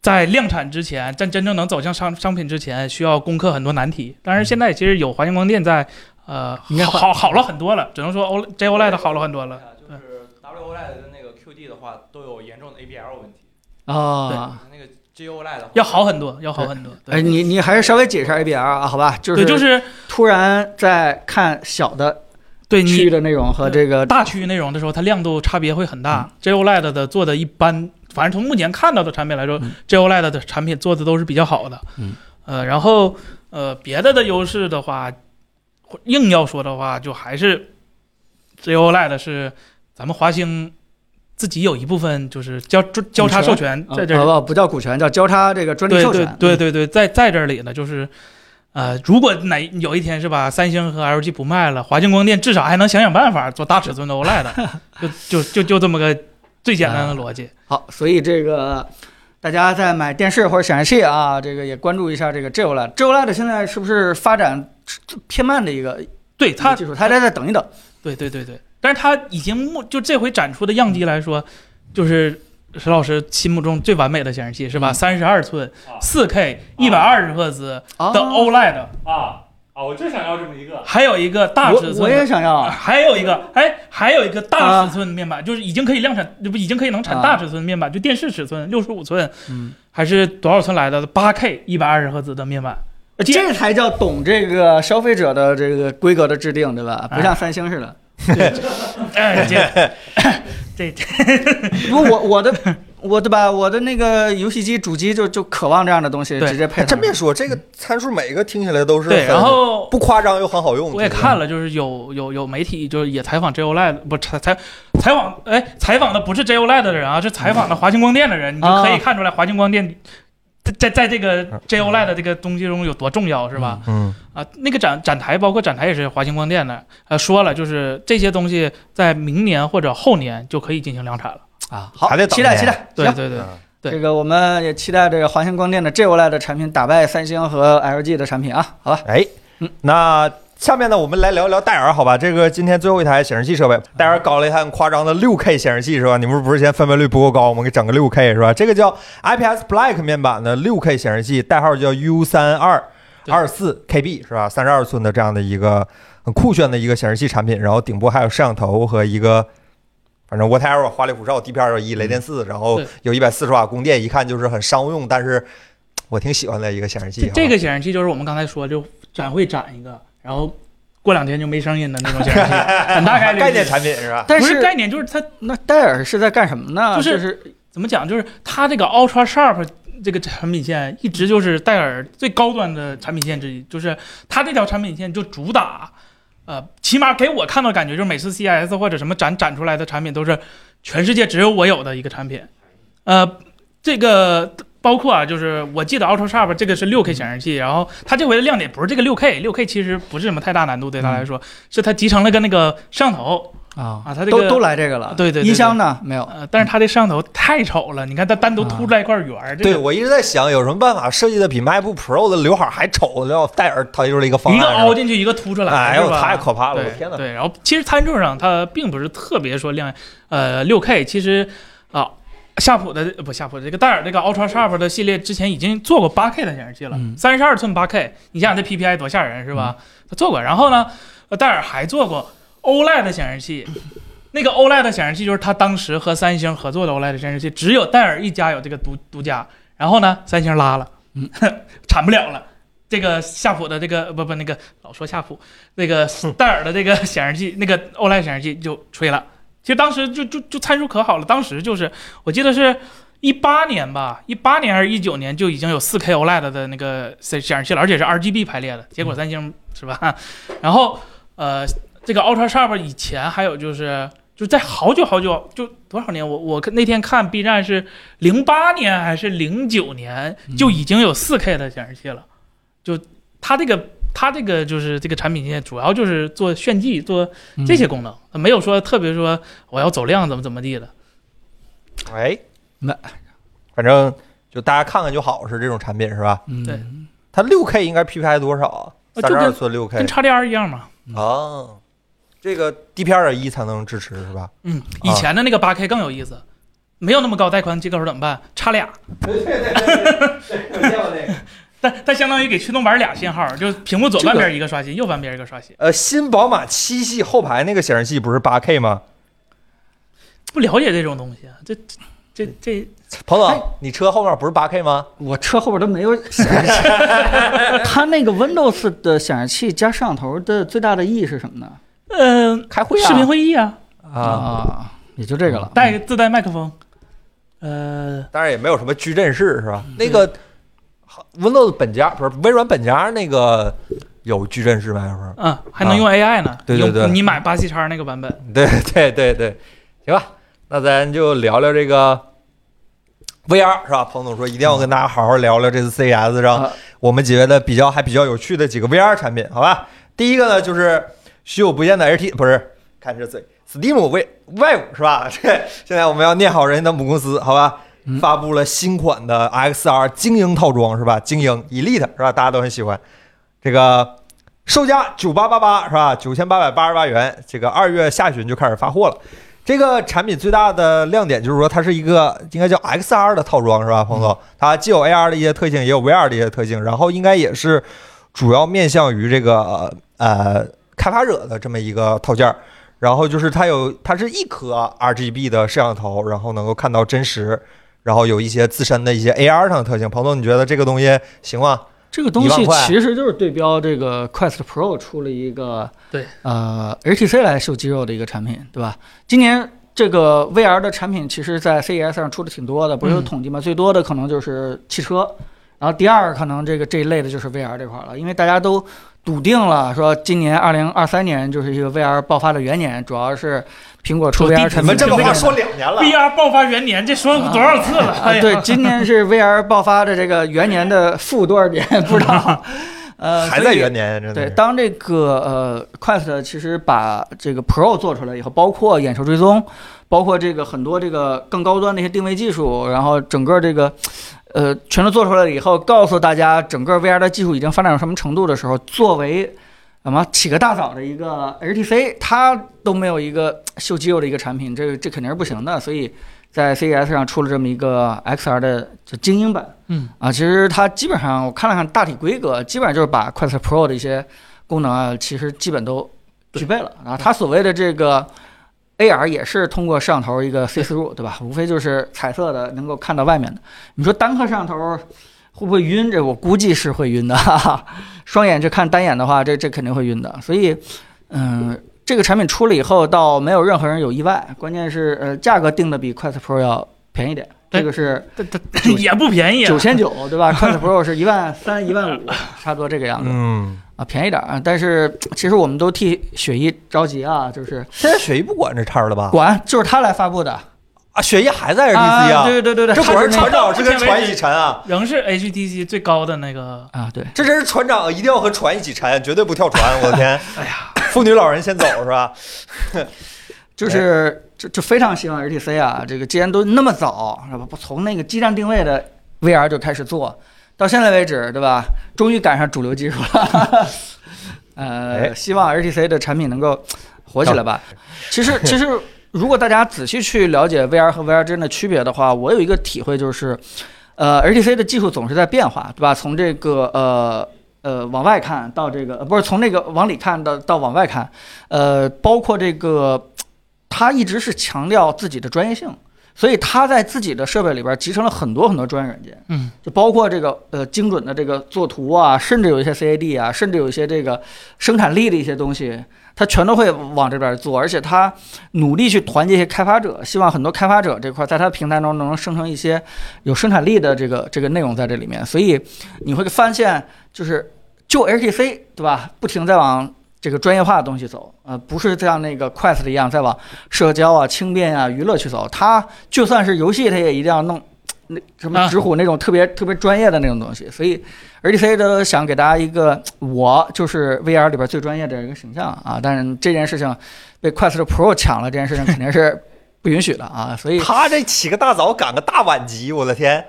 S3: 在量产之前，在真正能走向商商品之前，需要攻克很多难题。但是，现在其实有华星光电在，呃，
S1: 应该
S3: 好好好了很多了，只能说 O JOLED 好了很多了。
S4: 就是 WOLED 跟那个 QD 的话都有严重的 ABL 问题，
S1: 啊，
S4: 那个 J OLED 的话
S3: 要好很多，要好很多。对
S1: 哎，你你还是稍微解释一下 ABL 啊，好吧？就
S3: 对，就是
S1: 突然在看小的
S3: 对你
S1: 区域的内容和这个
S3: 大区域内容的时候，它亮度差别会很大。JOLED 的做的一般，反正从目前看到的产品来说、
S1: 嗯
S3: j o l e d 的产品做的都是比较好的。
S1: 嗯，
S3: 呃，然后呃别的的优势的话，硬要说的话，就还是 JOLED 是咱们华星自己有一部分就是交交叉授权
S1: 啊
S3: 在这儿
S1: 不不不叫股权，叫交叉这个专利
S3: 对对
S1: 授权。
S3: 对对对，在在这里呢，就是，呃，如果哪有一天是吧，三星和 LG 不卖了，华星光电至少还能想想办法做大尺寸的 OLED，就就就就这么个最简单的逻辑。
S1: 好，所以这个大家在买电视或者显示器啊，这个也关注一下这个 JOLED。JOLED 现在是不是发展偏慢的一个
S3: 对它，
S1: 技术？大家再等一等。
S3: 对对对对，但是它已经目就这回展出的样机来说，就是石老师心目中最完美的显示器是吧？
S1: 嗯。
S3: 三十二寸
S5: 啊，
S3: 四 K，一百二十赫兹
S1: 啊。
S3: 的 OLED，
S5: 啊。啊，我就想要这么一个。
S3: 还有一个大尺寸，
S1: 我我也想要啊，
S3: 还有一个，哎，还有一个大尺寸的面板，就是已经可以量产，不已经可以能产大尺寸的面板，就电视尺寸六十五寸，
S1: 嗯，
S3: 还是多少寸来的？八 K 一百二十赫兹的面板，
S1: 这才叫懂这个消费者的这个规格的制定，对吧？不像三星似的。
S3: 哎，这 这这
S1: 不，我我的我对吧？我的那个游戏机主机就就渴望这样的东西直接配。
S2: 真别说，这个参数每个听起来都是
S3: 对，然后
S2: 不夸张又很好用。
S3: 我也看了，就是有有有媒体就是也采访 JOLED，不采采采访，哎，采访的不是 JOLED 的人啊，是采访的华星光电的人，你就可以看出来华星光电在在在这个 JOLED 的这个东西中有多重要，是吧？
S2: 嗯，
S3: 啊，那个展展台包括展台也是华星光电的，呃，说了就是这些东西在明年或者后年就可以进行量产了。
S1: 啊，好
S2: 还得，等
S1: 期待期待。行
S3: 对对对，对
S1: 这个我们也期待这个华星光电的 JOLED 的产品打败三星和 LG 的产品啊，好吧？
S2: 哎
S1: 嗯，
S2: 那下面呢，我们来聊一聊戴尔，好吧？这个今天最后一台显示器设备，戴尔搞了一台很夸张的六 K 显示器，是吧？你们不是嫌分辨率不够高，我们给整个六 K 是吧？这个叫 IPS Black 面板的六 K 显示器，代号叫 U 三二二四 KB 是吧？三十二寸的这样的一个很酷炫的一个显示器产品，然后顶部还有摄像头和一个。反正 whatever 花里胡哨，DPI 一雷电四，然后有一百四十瓦供电，一看就是很商务用，但是我挺喜欢的一个显示器。
S3: 这个显示器就是我们刚才说，就展会展一个，然后过两天就没声音的那种显示器，很大概率
S2: 概念产品是吧？
S1: 但是
S3: 不是概念，就是它
S1: 那戴尔是在干什么呢？
S3: 就是
S1: 是
S3: 怎么讲，就是它这个 Ultra Sharp 这个产品线一直就是戴尔最高端的产品线之一，就是它这条产品线就主打，呃，起码给我看到感觉就是每次 CES 或者什么展展出来的产品都是全世界只有我有的一个产品，呃，这个。包括啊，就是我记得 Ultra Sharp 这个是六 K 显示器，然后它这回的亮点不是这个六 K，六 K 其实不是什么太大难度对它来说，是它集成了个那个摄像头
S1: 啊
S3: 啊它这个
S1: 都都来这个了。
S3: 对对对对
S1: 音箱呢没有。
S3: 呃，但是它这摄像头太丑了，你看它单独凸出来一块圆儿，这个
S2: 对我一直在想，有什么办法设计的比 MacBook Pro 的刘海还丑？然后戴尔推出了一个方案，
S3: 一个凹进去，一个凸出来，
S2: 哎呦，太可怕了！我天哪！
S3: 对，然后其实参数上它并不是特别说亮，呃，六 K 其实啊，夏普的不夏普这个戴尔这个 Ultra Sharp 的系列之前已经做过八 K 的显示器了
S1: 嗯，
S3: 三十二寸八 K，你想想这 PPI 多吓人是吧？他做过，然后呢，呃戴尔还做过 OLED 的显示器。那个 OLED 的显示器就是他当时和三星合作的 OLED 显示器，只有戴尔一家有这个独独家。然后呢，三星拉了，
S1: 嗯，
S3: 产不了了。这个夏普的这个不不那个老说夏普，那个戴尔的这个显示器，那个 OLED 显示器就吹了。其实当时就就就参数可好了，当时就是我记得是一八年吧，一八年还是一九年就已经有四 K OLED 的那个显显示器了，而且是 RGB 排列的。结果三星是吧？然后呃，这个 Ultra Sharp 以前还有就是就在好久好久就多少年，我我那天看 B 站是零八年还是零九年就已经有四 K 的显示器了，就它这个。它这个就是这个产品线，主要就是做炫技，做这些功能，没有说特别说我要走量怎么怎么地的。
S2: 哎，
S1: 那
S2: 反正就大家看看就好，是这种产品是吧？
S1: 嗯，
S3: 对
S2: 它六 K 应该 PPI 多少啊？三十二寸六 K
S3: 跟 XDR 一样嘛。
S2: 啊，这个 DPI 一才能支持是吧？
S3: 嗯，以前的那个八 K 更有意思，没有那么高带宽接口怎么办？插俩，
S2: 对对对对，我见过那个。
S3: 但它相当于给驱动板俩信号，就屏幕左半边一个刷新，右半边一个刷新。
S2: 呃，新宝马七系后排那个显示器不是八 K 吗？
S3: 不了解这种东西啊，这这这
S2: 彭
S1: 哎
S2: 总，你车后面不是八 K 吗？
S1: 我车后边都没有显示器。它那个 Windows 的显示器加摄像头的最大的意义是什么呢？
S3: 呃，
S2: 开会啊？
S3: 视频会议啊，
S2: 啊，
S1: 啊，也就这个了。
S3: 带自带麦克风，呃，
S2: 当然也没有什么矩阵式是吧？
S3: 嗯
S2: 那个 Windows 本家不是微软本家那个有矩阵式麦克风。
S3: 嗯，还能用 AI 呢。
S2: 对对对
S3: 你买八七叉那个版本，
S2: 对对对对，行吧，那咱就聊聊这个 VR 是吧？彭总说一定要跟大家好好聊聊这次 CES 上
S1: 啊
S2: 我们觉得比较还比较有趣的几个 VR 产品，好吧？第一个呢就是许久不见的 HT，不是看这嘴，Steam Wave Wave 是吧？这 现在我们要念好人家的母公司，好吧？
S1: 嗯
S2: 发布了新款的 XR 精英套装是吧？精英 Elite 是吧？大家都很喜欢，这个售价九八八八是吧？九千八百八十八元，这个二月下旬就开始发货了。这个产品最大的亮点就是说，它是一个应该叫 XR 的套装是吧，彭总？它既有 AR 的一些特性，也有 VR 的一些特性，然后应该也是主要面向于这个呃开发者的这么一个套件儿。然后就是它有，它是一颗 RGB 的摄像头，然后能够看到真实，然后有一些自身的一些 AR 上的特性。彭总，你觉得这个东西行吗？
S1: 这个东西其实就是对标这个 Quest Pro 出了一个
S3: 对
S1: 呃 HTC 来秀肌肉的一个产品，对吧？今年这个 VR 的产品其实在 CES 上出的挺多的，不是有
S3: 嗯
S1: 统计吗？最多的可能就是汽车，然后第二可能这个这一类的就是 VR 这块了，因为大家都笃定了说今年二零二三年就是一个 VR 爆发的元年，主要是苹果出
S3: 土地
S1: VR 产品。
S2: 你们这个话说两年了
S3: ，VR 爆发元年，这说多少次了？哎
S1: 啊，
S3: 呀
S1: 对，今年是 VR 爆发的这个元年的负多少年 不知道，呃，
S2: 还在元年，真的
S1: 对，当这个呃 Quest 其实把这个 Pro 做出来以后，包括眼球追踪，包括这个很多这个更高端的一些定位技术，然后整个这个呃全都做出来了以后，告诉大家整个 VR 的技术已经发展到什么程度的时候，作为什么起个大早的一个 HTC，它都没有一个秀肌肉的一个产品，这这肯定是不行的，所以。在 CES 上出了这么一个 XR 的就精英版，
S3: 嗯
S1: 啊，其实它基本上我看了看大体规格，基本上就是把 Quest Pro 的一些功能啊，其实基本都具备了。然后它所谓的这个 AR 也是通过摄像头一个 C 四入对吧？无非就是彩色的，能够看到外面的。你说单颗摄像头会不会晕？这我估计是会晕的。哈哈。双眼去看单眼的话，这这肯定会晕的。所以，嗯。这个产品出了以后，倒没有任何人有意外，关键是呃价格定的比 Quest Pro 要便宜点，这个是
S3: 也不便宜啊，
S1: 九千九，对吧？Quest Pro 是一万三、一万五，差不多这个样子
S2: 嗯，
S1: 啊，便宜点啊。但是其实我们都替雪姨着急啊，就是
S2: 现在雪姨不管这摊儿了吧？
S1: 管就是他来发布的
S2: 啊，雪姨还在 HTC
S1: 啊，
S2: 啊？
S1: 对对对对，
S2: 这果然船长是跟船一起沉啊！
S3: 仍是 HTC 最高的那个。
S1: 啊，对，
S2: 这真是船长一定要和船一起沉，绝对不跳船！我的天，
S3: 哎呀，
S2: 妇女老人先走是吧？
S1: 就是就就非常希望 HTC 啊，这个既然都那么早，是吧？不从那个基站定位的 VR 就开始做，到现在为止，对吧？终于赶上主流技术了。呃，
S2: 哎
S1: 希望 HTC 的产品能够火起来吧。其实，其实如果大家仔细去了解 VR 和 VR 之间的区别的话，我有一个体会就是，呃，HTC 的技术总是在变化，对吧？从这个呃。呃，往外看到这个，呃不是从那个往里看到到往外看，呃，包括这个他一直是强调自己的专业性，所以他在自己的设备里边集成了很多很多专业软件，
S3: 嗯，
S1: 就包括这个呃精准的这个作图啊，甚至有一些 CAD 啊，甚至有一些这个生产力的一些东西，他全都会往这边做，而且他努力去团结一些开发者，希望很多开发者这块在他的平台中能生成一些有生产力的这个这个内容在这里面，所以你会发现就是就 HTC 对吧，不停在往这个专业化的东西走，呃，不是像那个 Quest 一样在往社交啊、轻便啊、娱乐去走。它就算是游戏，它也一定要弄那什么纸虎那种特别、特别专业的那种东西。所以 HTC 都想给大家一个，我就是 VR 里边最专业的一个形象啊。但是这件事情被 Quest Pro 抢了，这件事情肯定是不允许的啊。所以
S2: 他这起个大早赶个大晚集，我的天！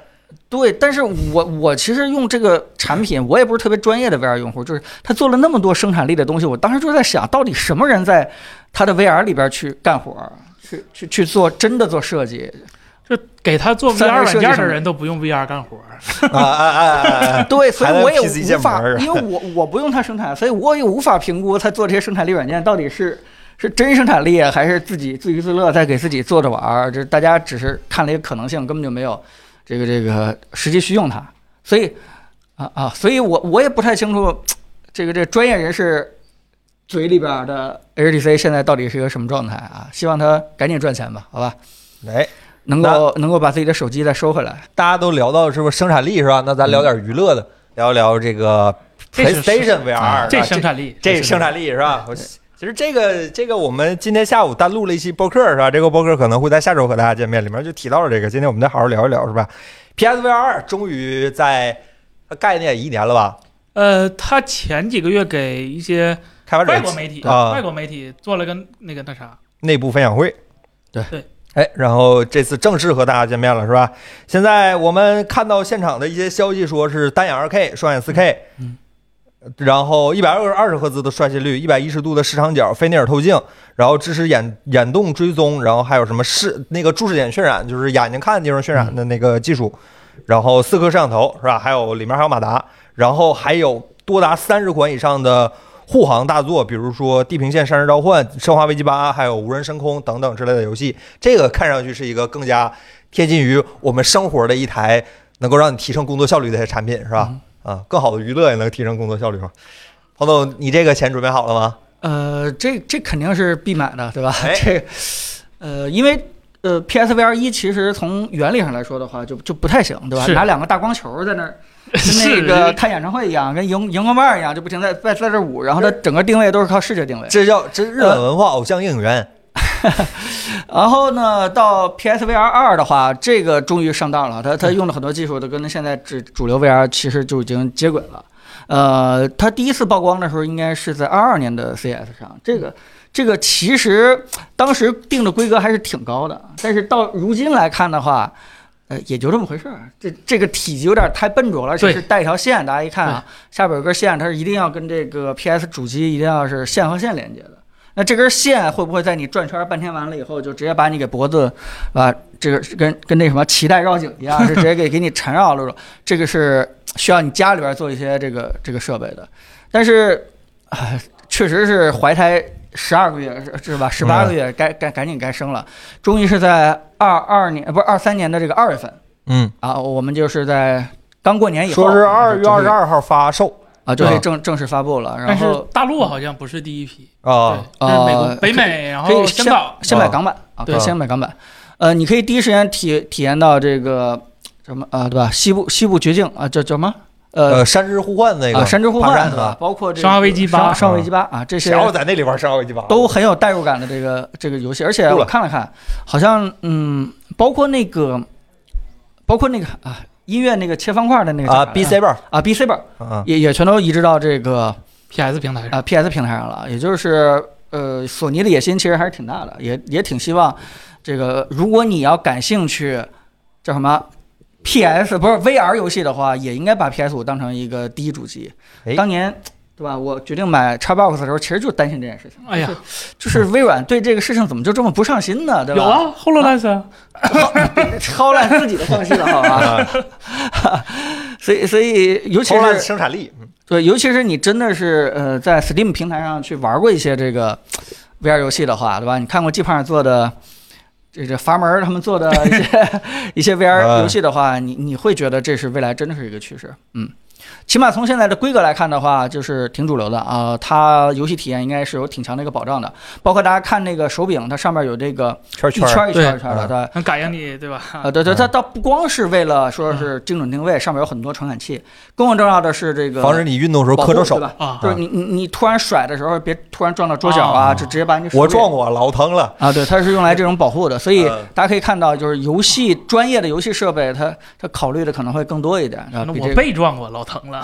S1: 对，但是我我其实用这个产品，我也不是特别专业的 VR 用户，就是他做了那么多生产力的东西，我当时就在想，到底什么人在他的 VR 里边去干活儿，去去去做真的做设计？
S3: 就给他做 VR 软件的人都不用 VR 干活儿，
S2: 啊啊啊！
S1: 对，所以我也无法因为我我不用它生产，所以我也无法评估他做这些生产力软件到底是是真生产力，还是自己自娱自乐在给自己做着玩儿。这大家只是看了一个可能性，根本就没有这个这个实际去用它。所以啊啊，所以我我也不太清楚这个这专业人士嘴里边的 HTC 现在到底是一个什么状态啊？希望他赶紧赚钱吧，好吧，
S2: 哎，
S1: 能够能够把自己的手机再收回来。
S2: 大家都聊到是不是生产力是吧？那咱聊点娱乐的，聊一聊这个 PlayStation VR，
S1: 啊
S3: 这
S2: 啊
S3: 生产力，
S2: 这生产力是吧？其实这个这个我们今天下午单录了一期播客是吧？这个播客可能会在下周和大家见面，里面就提到了这个。今天我们再好好聊一聊是吧？PSVR 二终于在概念一年了吧？
S3: 呃，他前几个月给一些
S2: 开发者
S3: 外国媒体、
S2: 啊
S3: 外国媒体做了个那个那啥，
S2: 内部分享会。
S1: 对
S3: 对。
S2: 哎，然后这次正式和大家见面了，是吧？现在我们看到现场的一些消息，说是单眼 2K、双眼 4K，
S1: 嗯，
S2: 然后一百二十赫兹的刷新率，一百一十度的视场角，菲涅尔透镜，然后支持眼眼动追踪，然后还有什么视那个注视点渲染，就是眼睛看的地方渲染的那个技术，然后四颗摄像头是吧？还有里面还有马达，然后还有多达三十款以上的护航大作，比如说《地平线：山人召唤》《生化危机八》还有《无人升空》等等之类的游戏。这个看上去是一个更加贴近于我们生活的一台能够让你提升工作效率的一些产品，是吧？啊，更好的娱乐也能提升工作效率。彭总，你这个钱准备好了吗？
S1: 呃，这这肯定是必买的，对吧？
S2: 哎
S1: 这呃，因为呃，PSVR 一其实从原理上来说的话，就就不太行，对吧？拿两个大光球在那儿。跟
S3: 是
S1: 那个看演唱会一样，跟荧荧光棒一样，就不停在在在这舞，然后它整个定位都是靠视觉定位。
S2: 这叫这日本文化偶像应援。
S1: 然后呢，到 PSVR 二的话，这个终于上当了，它它用了很多技术都跟现在主主流 VR 其实就已经接轨了。呃，它第一次曝光的时候应该是在二二年的 CS 上，这个这个其实当时定的规格还是挺高的，但是到如今来看的话。呃，也就这么回事儿。这这个体积有点太笨拙了，而且是带一条线。大家一看啊，下边有根线，它是一定要跟这个 PS 主机一定要是线和线连接的。那这根线会不会在你转圈半天完了以后，就直接把你给脖子啊，这个跟跟那什么脐带绕颈一样，是直接给给你缠绕了？这个是需要你家里边做一些这个这个设备的。但是，啊，确实是怀胎十二个月是是吧？十八个月该该赶紧该生了，终于是在二二年不是二三年的这个二月份
S2: 嗯，
S1: 啊，我们就是在刚过年以后，
S2: 说是二月二十二号发售
S1: 啊，就可以
S2: 啊
S1: 正正式发布了。然
S3: 但是
S1: 后
S3: 大陆好像不是第一批，
S2: 啊，
S3: 对，就是美国、
S1: 呃
S3: 北美，然
S1: 可以
S3: 后香港，
S1: 先买港版啊，
S3: 对
S1: 对，先买港版。呃，你可以第一时间体体验到这个什么啊，对吧？西部西部绝境啊，叫叫什么？呃
S2: 呃，山之呼唤那个
S1: 啊，山之呼唤对吧？？包括这个
S3: 生化危机八
S1: 生生化危机八啊，这些
S2: 然后在那里玩《生化危机八》
S1: 都很有代入感的这个这个游戏，而且我看了看，好像嗯，包括那个，包括那个啊，音乐那个切方块的那个
S2: 啊，B C 本
S1: 啊，B C 本
S2: 啊，
S1: 也也全都移植到这个
S3: PS 平台上，
S1: 啊 PS 平台上了，也就是呃，索尼的野心其实还是挺大的，也也挺希望这个，如果你要感兴趣，叫什么 PS 不是 VR 游戏的话，也应该把 PS 五当成一个第一主机。
S2: 哎
S1: 当年对吧？我决定买 Xbox 的时候，其实就担心这件事情。
S3: 哎呀，
S1: 就是微软对这个事情怎么就这么不上心呢？对吧？
S3: 有啊，HoloLens 啊，
S1: 超烂自己的放弃了，好吧？所以，所以尤其是
S2: 生产力，嗯
S1: 对，尤其是你真的是呃在 Steam 平台上去玩过一些这个 VR 游戏的话，对吧？你看过季胖做的这这阀门他们做的一些 一些 VR 游戏的话，你你会觉得这是未来真的是一个趋势，嗯。起码从现在的规格来看的话，就是挺主流的啊、它游戏体验应该是有挺强的一个保障的。包括大家看那个手柄，它上面有这个
S2: 圈圈
S1: 一圈儿一圈儿一圈儿的，
S2: 嗯
S1: 它
S3: 能感应你，对吧？
S1: 啊，对对，它倒不光是为了说是精准定位，上面有很多传感器，更重要的是这个
S2: 防止你运动时候磕着手。
S1: 对吧？
S3: 啊，
S1: 就是你你你突然甩的时候，别突然撞到桌角啊，
S2: 啊
S1: 就直接把你手
S2: 我撞过，老疼了。
S1: 啊，对，它是用来这种保护的，所以
S2: 嗯
S1: 大家可以看到，就是游戏专业的游戏设备，它它考虑的可能会更多一点，啊，
S3: 那我被撞过，老疼了。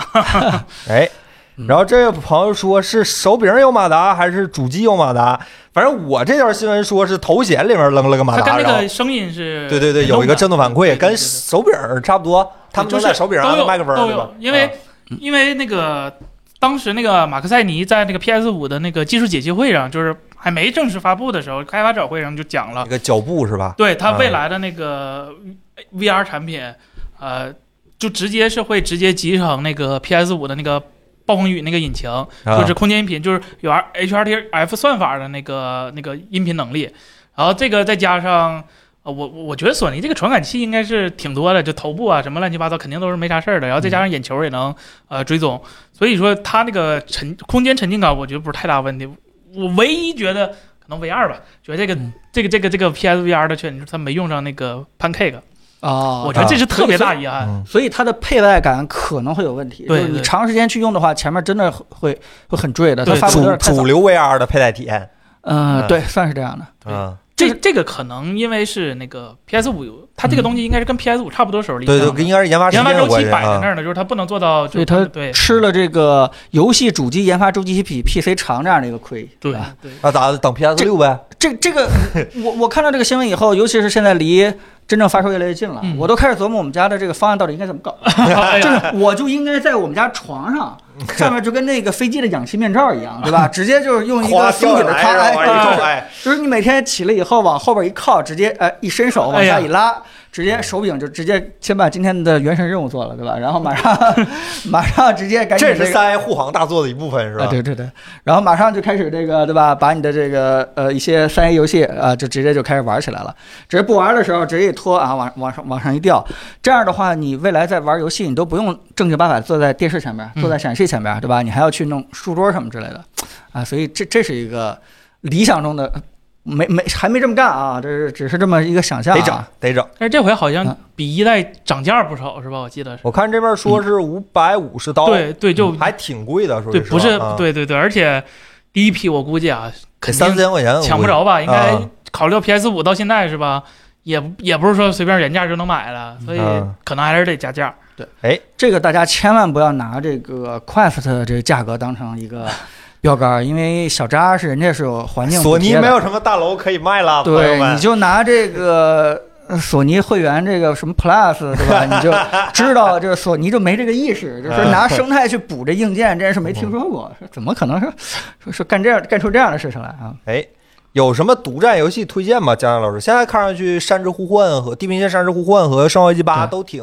S2: 哎，
S1: 嗯
S2: 然后这位朋友说是手柄有马达还是主机有马达？反正我这条新闻说是头显里面扔了个马达，
S3: 它跟那个声音是
S2: 对对对，有一个震动反馈，跟手柄差不多，他们
S3: 就是
S2: 能在手柄上麦克风？
S3: 因为因为那个当时那个马克赛尼在那个 PS 五的那个技术解析会上，就是还没正式发布的时候，开发者会上就讲了
S2: 那，个脚步是吧？
S3: 对它
S2: 嗯
S3: 未来的那个 VR 产品，呃，就直接是会直接集成那个 PS 五的那个。暴风雨那个引擎
S2: 啊。
S3: 就是空间音频，就是有 HRTF 算法的那个那个音频能力，然后这个再加上，呃，我我觉得索尼这个传感器应该是挺多的，就头部啊什么乱七八糟肯定都是没啥事儿的，然后再加上眼球也能呃追踪，所以说它那个沉空间沉浸感，我觉得不是太大问题。我唯一觉得可能 VR 吧，觉得这个、
S1: 嗯。
S3: 这个这个这个 PSVR 的缺点就是它没用上那个 Pancake，、
S1: 啊，
S3: 我觉得这是特别大遗憾。
S2: 嗯
S1: 所以它的佩戴感可能会有问题。
S3: 对
S1: 就是你长时间去用的话，前面真的会会很坠的。它
S3: 对
S1: 发
S2: 主。流 VR 的佩戴体验，
S1: 嗯，
S2: 嗯
S1: 对，算是这样的。
S3: 这这个可能因为是那个 PS 五，它这个东西应该是跟 PS 五差不多时候立项的，
S2: 对对，应该是研发
S3: 研发周期摆在那
S2: 啊。
S3: 儿呢，就是它不能做到就，
S1: 所以它
S3: 对
S1: 吃了这个游戏主机研发周期比 PC 长这样的一个亏，
S3: 对
S2: 那咋的？等 PS 六呗？
S1: 这这个，我我看到这个新闻以后，尤其是现在离真正发售越来越近了，
S3: 嗯
S1: 我都开始琢磨我们家的这个方案到底应该怎么搞。
S3: 哎
S1: 就，是我就应该在我们家床上，上面就跟那个飞机的氧气面罩一样，对吧？直接就是用一个
S2: 哗
S1: 松紧的汤，
S2: 掉下来
S1: 就是你每天起来以后往后边一靠，直接哎一伸手往下一拉，直接手柄就直接先把今天的原神任务做了，对吧？然后马上 马上直接赶紧这个
S2: 这是三 A 护航大作的一部分是吧？
S1: 啊，对对对，然后马上就开始这个，对吧？把你的这个呃一些三 A 游戏啊、就直接就开始玩起来了。只是不玩的时候，直接一拖啊，往往上往上一掉。这样的话，你未来在玩游戏，你都不用正经八百坐在电视前面，坐在显示器前面，对吧？你还要去弄书桌什么之类的，啊，所以这这是一个理想中的，没没还没这么干啊，这是只是这么一个想象、
S2: 得整
S1: 啊。
S2: 得整。
S3: 但是这回好像
S1: 嗯
S3: 比一代涨价不少，是吧？我记得是。
S2: 我看这边说是五百五十刀，
S3: 对对，就
S2: 还挺贵的，说
S3: 对，不是对对对，而且第一批我估计啊，
S2: 三千块钱，
S3: 抢不着吧？应该
S2: 啊
S3: 考虑到 PS 五到现在是吧？也也不是说随便原价就能买了，所以
S2: 嗯
S3: 可能还是得加价。
S1: 对，哎这个大家千万不要拿这个 Quest 这个价格当成一个标杆，因为小扎是人家是有环境
S2: 索尼没有什么大楼可以卖了，
S1: 对，你就拿这个呃索尼会员这个什么 Plus 对吧？你就知道这个索尼就没这个意识，就是拿生态去补这硬件，真是没听说过，怎么可能是说说干这样干出这样的事情来啊？
S2: 哎，有什么独占游戏推荐吗？江江老师，现在看上去《山之呼唤》和《地平线：山之呼唤》和《生化危机八》都挺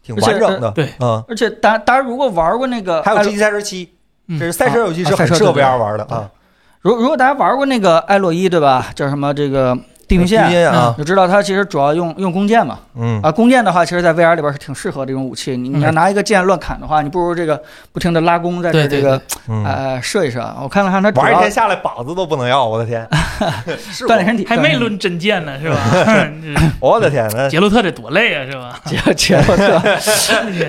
S2: 挺完整的，
S3: 对
S2: 嗯，
S1: 而且大大家如果玩过那个，
S2: 还有《
S1: 艾
S2: GT 赛车七》，
S3: 嗯
S2: 这是赛车游戏
S1: 啊
S2: 是很适合 VR 玩的啊。
S1: 如如果大家玩过那个艾洛伊对吧？叫什么这个地平线？
S2: 啊，
S1: 就知道它其实主要用用弓箭嘛，
S2: 嗯
S1: 啊，弓箭的话，其实在 VR 里边是挺适合这种武器。你你要拿一个箭乱砍的话，你不如这个不停的拉弓在这个
S2: 嗯，
S1: 呃射一射。我看了看它主
S2: 玩一天下来靶子都不能要，我的天，
S1: 锻炼身体，
S3: 还没抡真剑呢，是吧？
S2: 我的天，那
S3: 杰洛特得多累啊，是吧？
S1: 杰 杰洛特，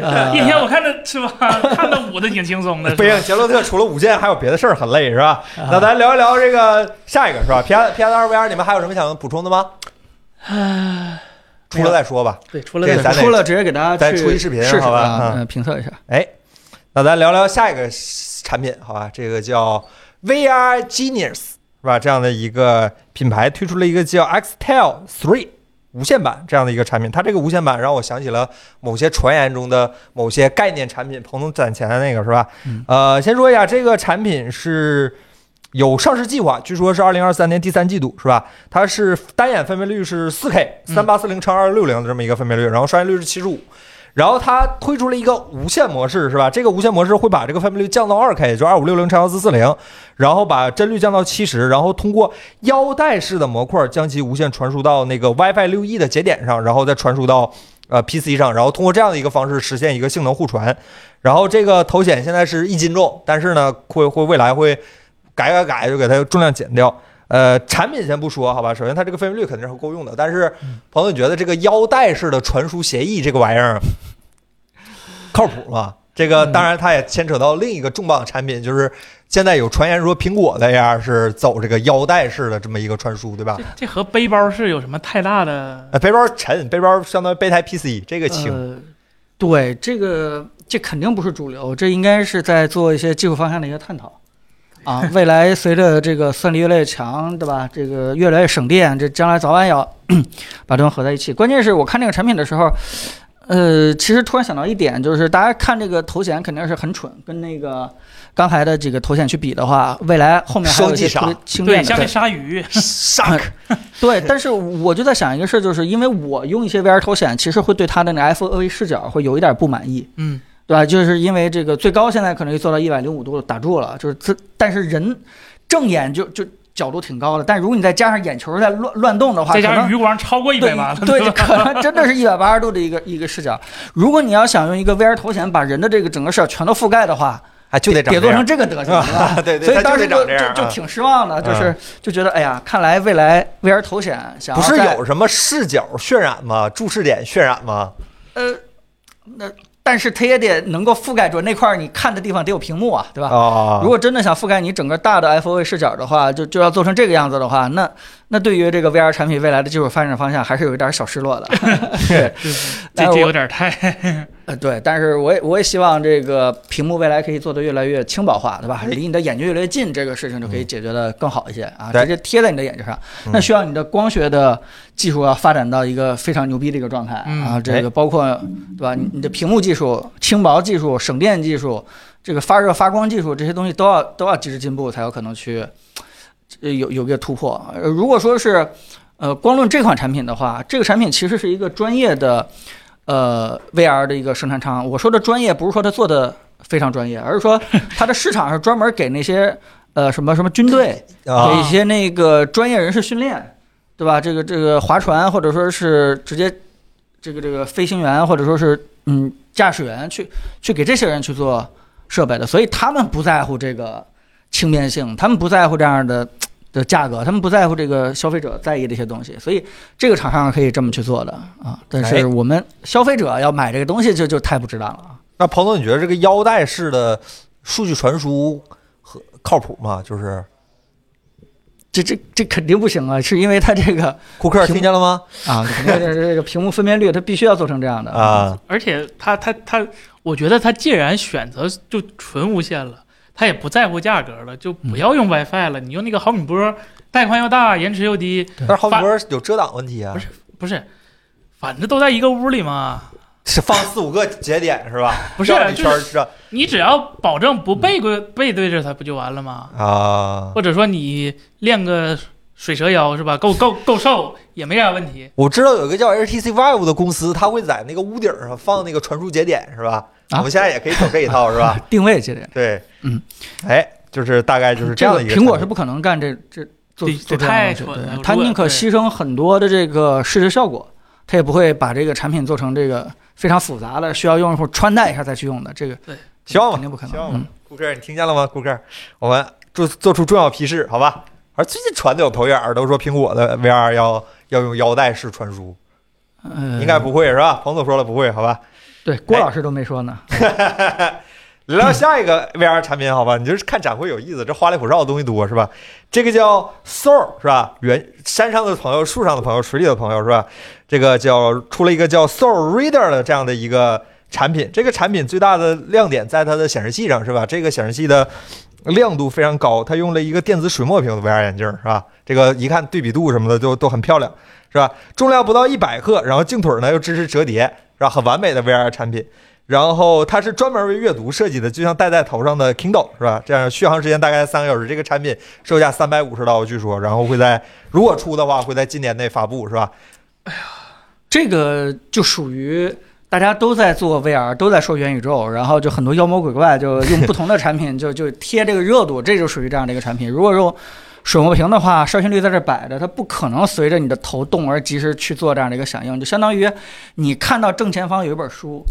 S1: 呃
S3: 一天我看着是吧？看着舞的挺轻松的，
S2: 不行，杰洛特除了舞剑还有别的事儿很累，是吧？
S1: 啊
S2: 那咱聊一聊这个下一个是吧？P S P S 二 VR，你们还有什么想补充的吗？
S3: 唉
S2: 出了再说吧。
S3: 对，出了这个
S2: 这咱得
S1: 出了直接给大家去
S2: 咱出一视频
S1: 试试
S2: 好吧嗯，
S1: 评测一下。
S2: 哎，那咱聊聊下一个产品，好吧？这个叫 VR Genius 是吧？这样的一个品牌推出了一个叫 Xtel Three 无线版这样的一个产品。它这个无线版让我想起了某些传言中的某些概念产品，彭总攒钱的那个是吧？
S1: 嗯
S2: 呃，先说一下，这个产品是。有上市计划，据说是二零二三年第三季度，是吧？它是单眼分辨率是四 K
S3: 嗯
S2: 三八四零乘二六零的这么一个分辨率，然后刷新率是七十五，然后它推出了一个无线模式，是吧？这个无线模式会把这个分辨率降到二 K，也就二五六零乘幺四四零，然后把帧率降到七十，然后通过腰带式的模块将其无线传输到那个 WiFi 六 E 的节点上，然后再传输到呃 PC 上，然后通过这样的一个方式实现一个性能互传。然后这个头显现在是一斤重，但是呢，会会未来会改改改，就给它重量减掉。呃，产品先不说，好吧。首先，它这个分辨率肯定是够用的，但是朋友觉得这个腰带式的传输协议这个玩意儿靠谱吗？这个当然，它也牵扯到另一个重磅产品，就是现在有传言说苹果的 AR 是走这个腰带式的这么一个传输，对吧
S3: 这？这和背包是有什么太大的？
S2: 呃，背包沉，背包相当于背台 PC，这个轻。
S1: 呃，对，这个这肯定不是主流，这应该是在做一些技术方向的一个探讨。啊，未来随着这个算力越来越强，对吧？这个越来越省电，这将来早晚要 把它们合在一起。关键是我看这个产品的时候，呃，其实突然想到一点，就是大家看这个头显肯定是很蠢，跟那个刚才的几个头显去比的话，未来后面还有一些轻
S3: 对，
S1: 便的，
S3: 像那
S1: 对。
S3: 鲨鱼，
S2: Shark，
S1: 对，但是我就在想一个事儿，就是因为我用一些 VR 头显，其实会对它的那个 FOV 视角会有一点不满意，
S3: 嗯，
S1: 对吧？就是因为这个最高现在可能就做到一百零五度打住了，就是这，但是人正眼就就角度挺高的，但如果你再加上眼球在乱乱动的话，
S3: 再加
S1: 可能
S3: 上余光超过一百八了，
S1: 对，可能真的是一百八十度的一个一个视角。如果你要想用一个 VR 头显把人的这个整个视角全都覆盖的话，
S2: 还就得长
S1: 得做成
S2: 这
S1: 个德行，对？
S2: 对对，
S1: 所以当时就。就就挺失望的，就是就觉得哎呀，看来未来 VR 头显想
S2: 不是有什么视角渲染吗？注视点渲染吗？
S1: 呃，那但是它也得能够覆盖住那块儿你看的地方得有屏幕啊，对吧？
S2: 哦，
S1: 如果真的想覆盖你整个大的 FOV 视角的话，就就要做成这个样子的话，那那对于这个 VR 产品未来的技术发展方向还是有一点小失落的。对，
S3: 这这有点太
S1: 呃，对，但是我也我也希望这个屏幕未来可以做得越来越轻薄化，对吧？离你的眼睛越来越近，这个事情就可以解决的更好一些啊，
S2: 对
S1: 直接贴在你的眼睛上。
S2: 嗯
S1: 那需要你的光学的技术要发展到一个非常牛逼的一个状态
S3: 嗯
S1: 啊，这个包括对吧？你你的屏幕技术、轻薄技术、省电技术、这个发热发光技术这些东西都要都要及时进步，才有可能去呃有有一个突破。呃，如果说是呃光论这款产品的话，这个产品其实是一个专业的。呃，VR 的一个生产厂，我说的专业不是说他做的非常专业，而是说 它的市场是专门给那些呃什么什么军队，给
S2: 啊
S1: 一些那个专业人士训练，对吧？这个这个划船或者说是直接这个这个飞行员或者说是嗯驾驶员去去给这些人去做设备的，所以他们不在乎这个轻便性，他们不在乎这样的。的价格，他们不在乎这个消费者在意的一些东西，所以这个厂商可以这么去做的啊。但
S2: 哎
S1: 是我们消费者要买这个东西就就太不值当了啊。
S2: 那彭总，你觉得这个腰带式的数据传输和靠谱吗？就是
S1: 这这这肯定不行啊，是因为它这个
S2: 库克听见了吗？
S1: 啊，肯定是这个屏幕分辨率，它必须要做成这样的。
S2: 啊，
S3: 而且它它它，我觉得它既然选择就纯无线了，他也不在乎价格了，就不要用 WiFi 了，你用那个毫米波，带宽又大，延迟又低，
S2: 但是毫米波有遮挡问题啊
S3: 不，是不是，反正都在一个屋里嘛。
S2: 是放四五个节点是吧？
S3: 不是
S2: 一圈
S3: 就
S2: 是
S3: 你只要保证不背对背对着它，不就完了吗？
S2: 啊。
S3: 或者说你练个水蛇腰是吧？够够够瘦也没啥问题。
S2: 我知道有一个叫 HTC Vive 的公司，它会在那个屋顶上放那个传输节点，是吧？
S1: 啊
S2: 我们现在也可以走这一套，是吧？
S1: 定位节点，
S2: 对，
S1: 嗯，
S2: 哎，就是大概就是
S1: 这样
S2: 的一个
S1: 苹果是不可能干这这做做
S3: 这太
S1: 的东西
S3: 蠢了如果
S1: 对它宁可牺牲很多的这个视觉效果，他也不会把这个产品做成这个非常复杂的，需要用户穿戴一下再去用的，这个
S2: 希望吧
S1: 肯，定不可能
S2: 希望吧顾客，你听见了吗？顾客，我们做做出重要批示，好吧？而最近传的有头眼儿，都说苹果的 VR 要要用腰带式传输，
S1: 呃，
S2: 应该不会是吧？彭总说了不会，好吧？
S1: 对，郭老师都没说呢。
S2: 聊聊下一个 VR 产品，好吧？你就是看展会有意思，这花里胡哨的东西多是吧？这个叫 Soul 是吧？原山上的朋友、树上的朋友、水里的朋友是吧？这个叫出了一个叫 Soul Reader 的这样的一个产品。这个产品最大的亮点在它的显示器上是吧？这个显示器的亮度非常高，它用了一个电子水墨屏的 VR 眼镜是吧？这个一看对比度什么的都都很漂亮是吧？重量不到一百克，然后镜腿呢又支持折叠是吧？很完美的 VR 产品。然后它是专门为阅读设计的，就像戴在头上的 Kindle 是吧？这样续航时间大概三个小时。这个产品售价三百五十刀，据说，然后会在如果出的话，会在今年内发布是吧？
S1: 哎呀这个就属于大家都在做 VR，都在说元宇宙，然后就很多妖魔鬼怪就用不同的产品就就贴这个热度，这就属于这样的一个产品。如果用水墨屏的话，刷新率在这摆着，它不可能随着你的头动而及时去做这样的一个响应，就相当于你看到正前方有一本书。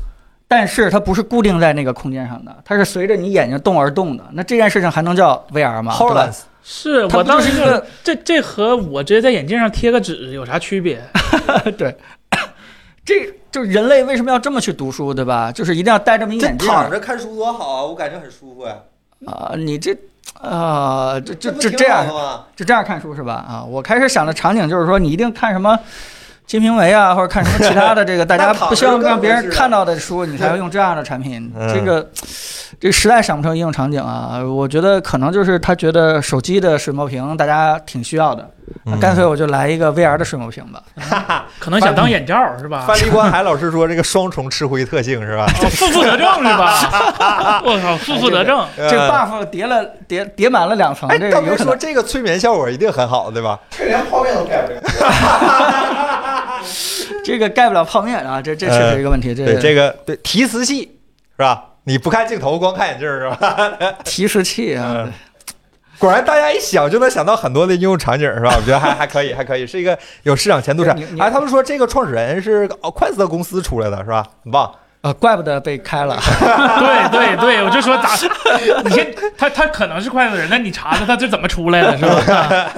S1: 但是它不是固定在那个空间上的，它是随着你眼睛动而动的。那这件事情还能叫 VR 吗？对吧
S2: ？HoloLens
S3: 是我当时
S1: 就
S3: 这这和我直接在眼镜上贴个纸有啥区别？
S1: 对，这就是人类为什么要这么去读书，对吧？就是一定要戴这么一
S2: 这
S1: 眼镜
S2: 躺着看书多好啊，我感觉很舒服呀。
S1: 啊、你这啊，这这这这样？就这样看书是吧？啊，我开始想的场景就是说，你一定看什么《金瓶梅》啊，或者看什么其他的这个 大家不希望让别人看到的书，你才要用这样的产品。
S2: 嗯
S1: 这个这实在想不成应用场景啊。我觉得可能就是他觉得手机的水墨屏大家挺需要的，干脆我就来一个 VR 的水墨屏吧。
S3: 可能想当眼罩 是吧？
S2: 范立光海老师说这个双重吃灰特性是吧？
S3: 哦，负负得正是吧？我靠，负负得正。
S1: 这个 buff 叠了叠叠满了两层，
S2: 哎，
S1: 这个
S2: 当别说。这个催眠效果一定很好，对吧？
S4: 这连泡面都盖不了。
S1: 这个盖不了泡面啊，这这确实一个问题。这
S2: 对，这个对提词器是吧？你不看镜头，光看眼镜是吧？
S1: 提示器啊
S2: 嗯，果然，大家一想就能想到很多的应用场景，是吧？我觉得还 还可以，还可以，是一个有市场前途产
S1: 你。你
S2: 哎，他们说这个创始人是哦快思特公司出来的，是吧？很棒。
S1: 啊，怪不得被开了。
S3: 对对对，我就说咋？你先他他可能是快乐人，那你查查他这怎么出来的，是吧？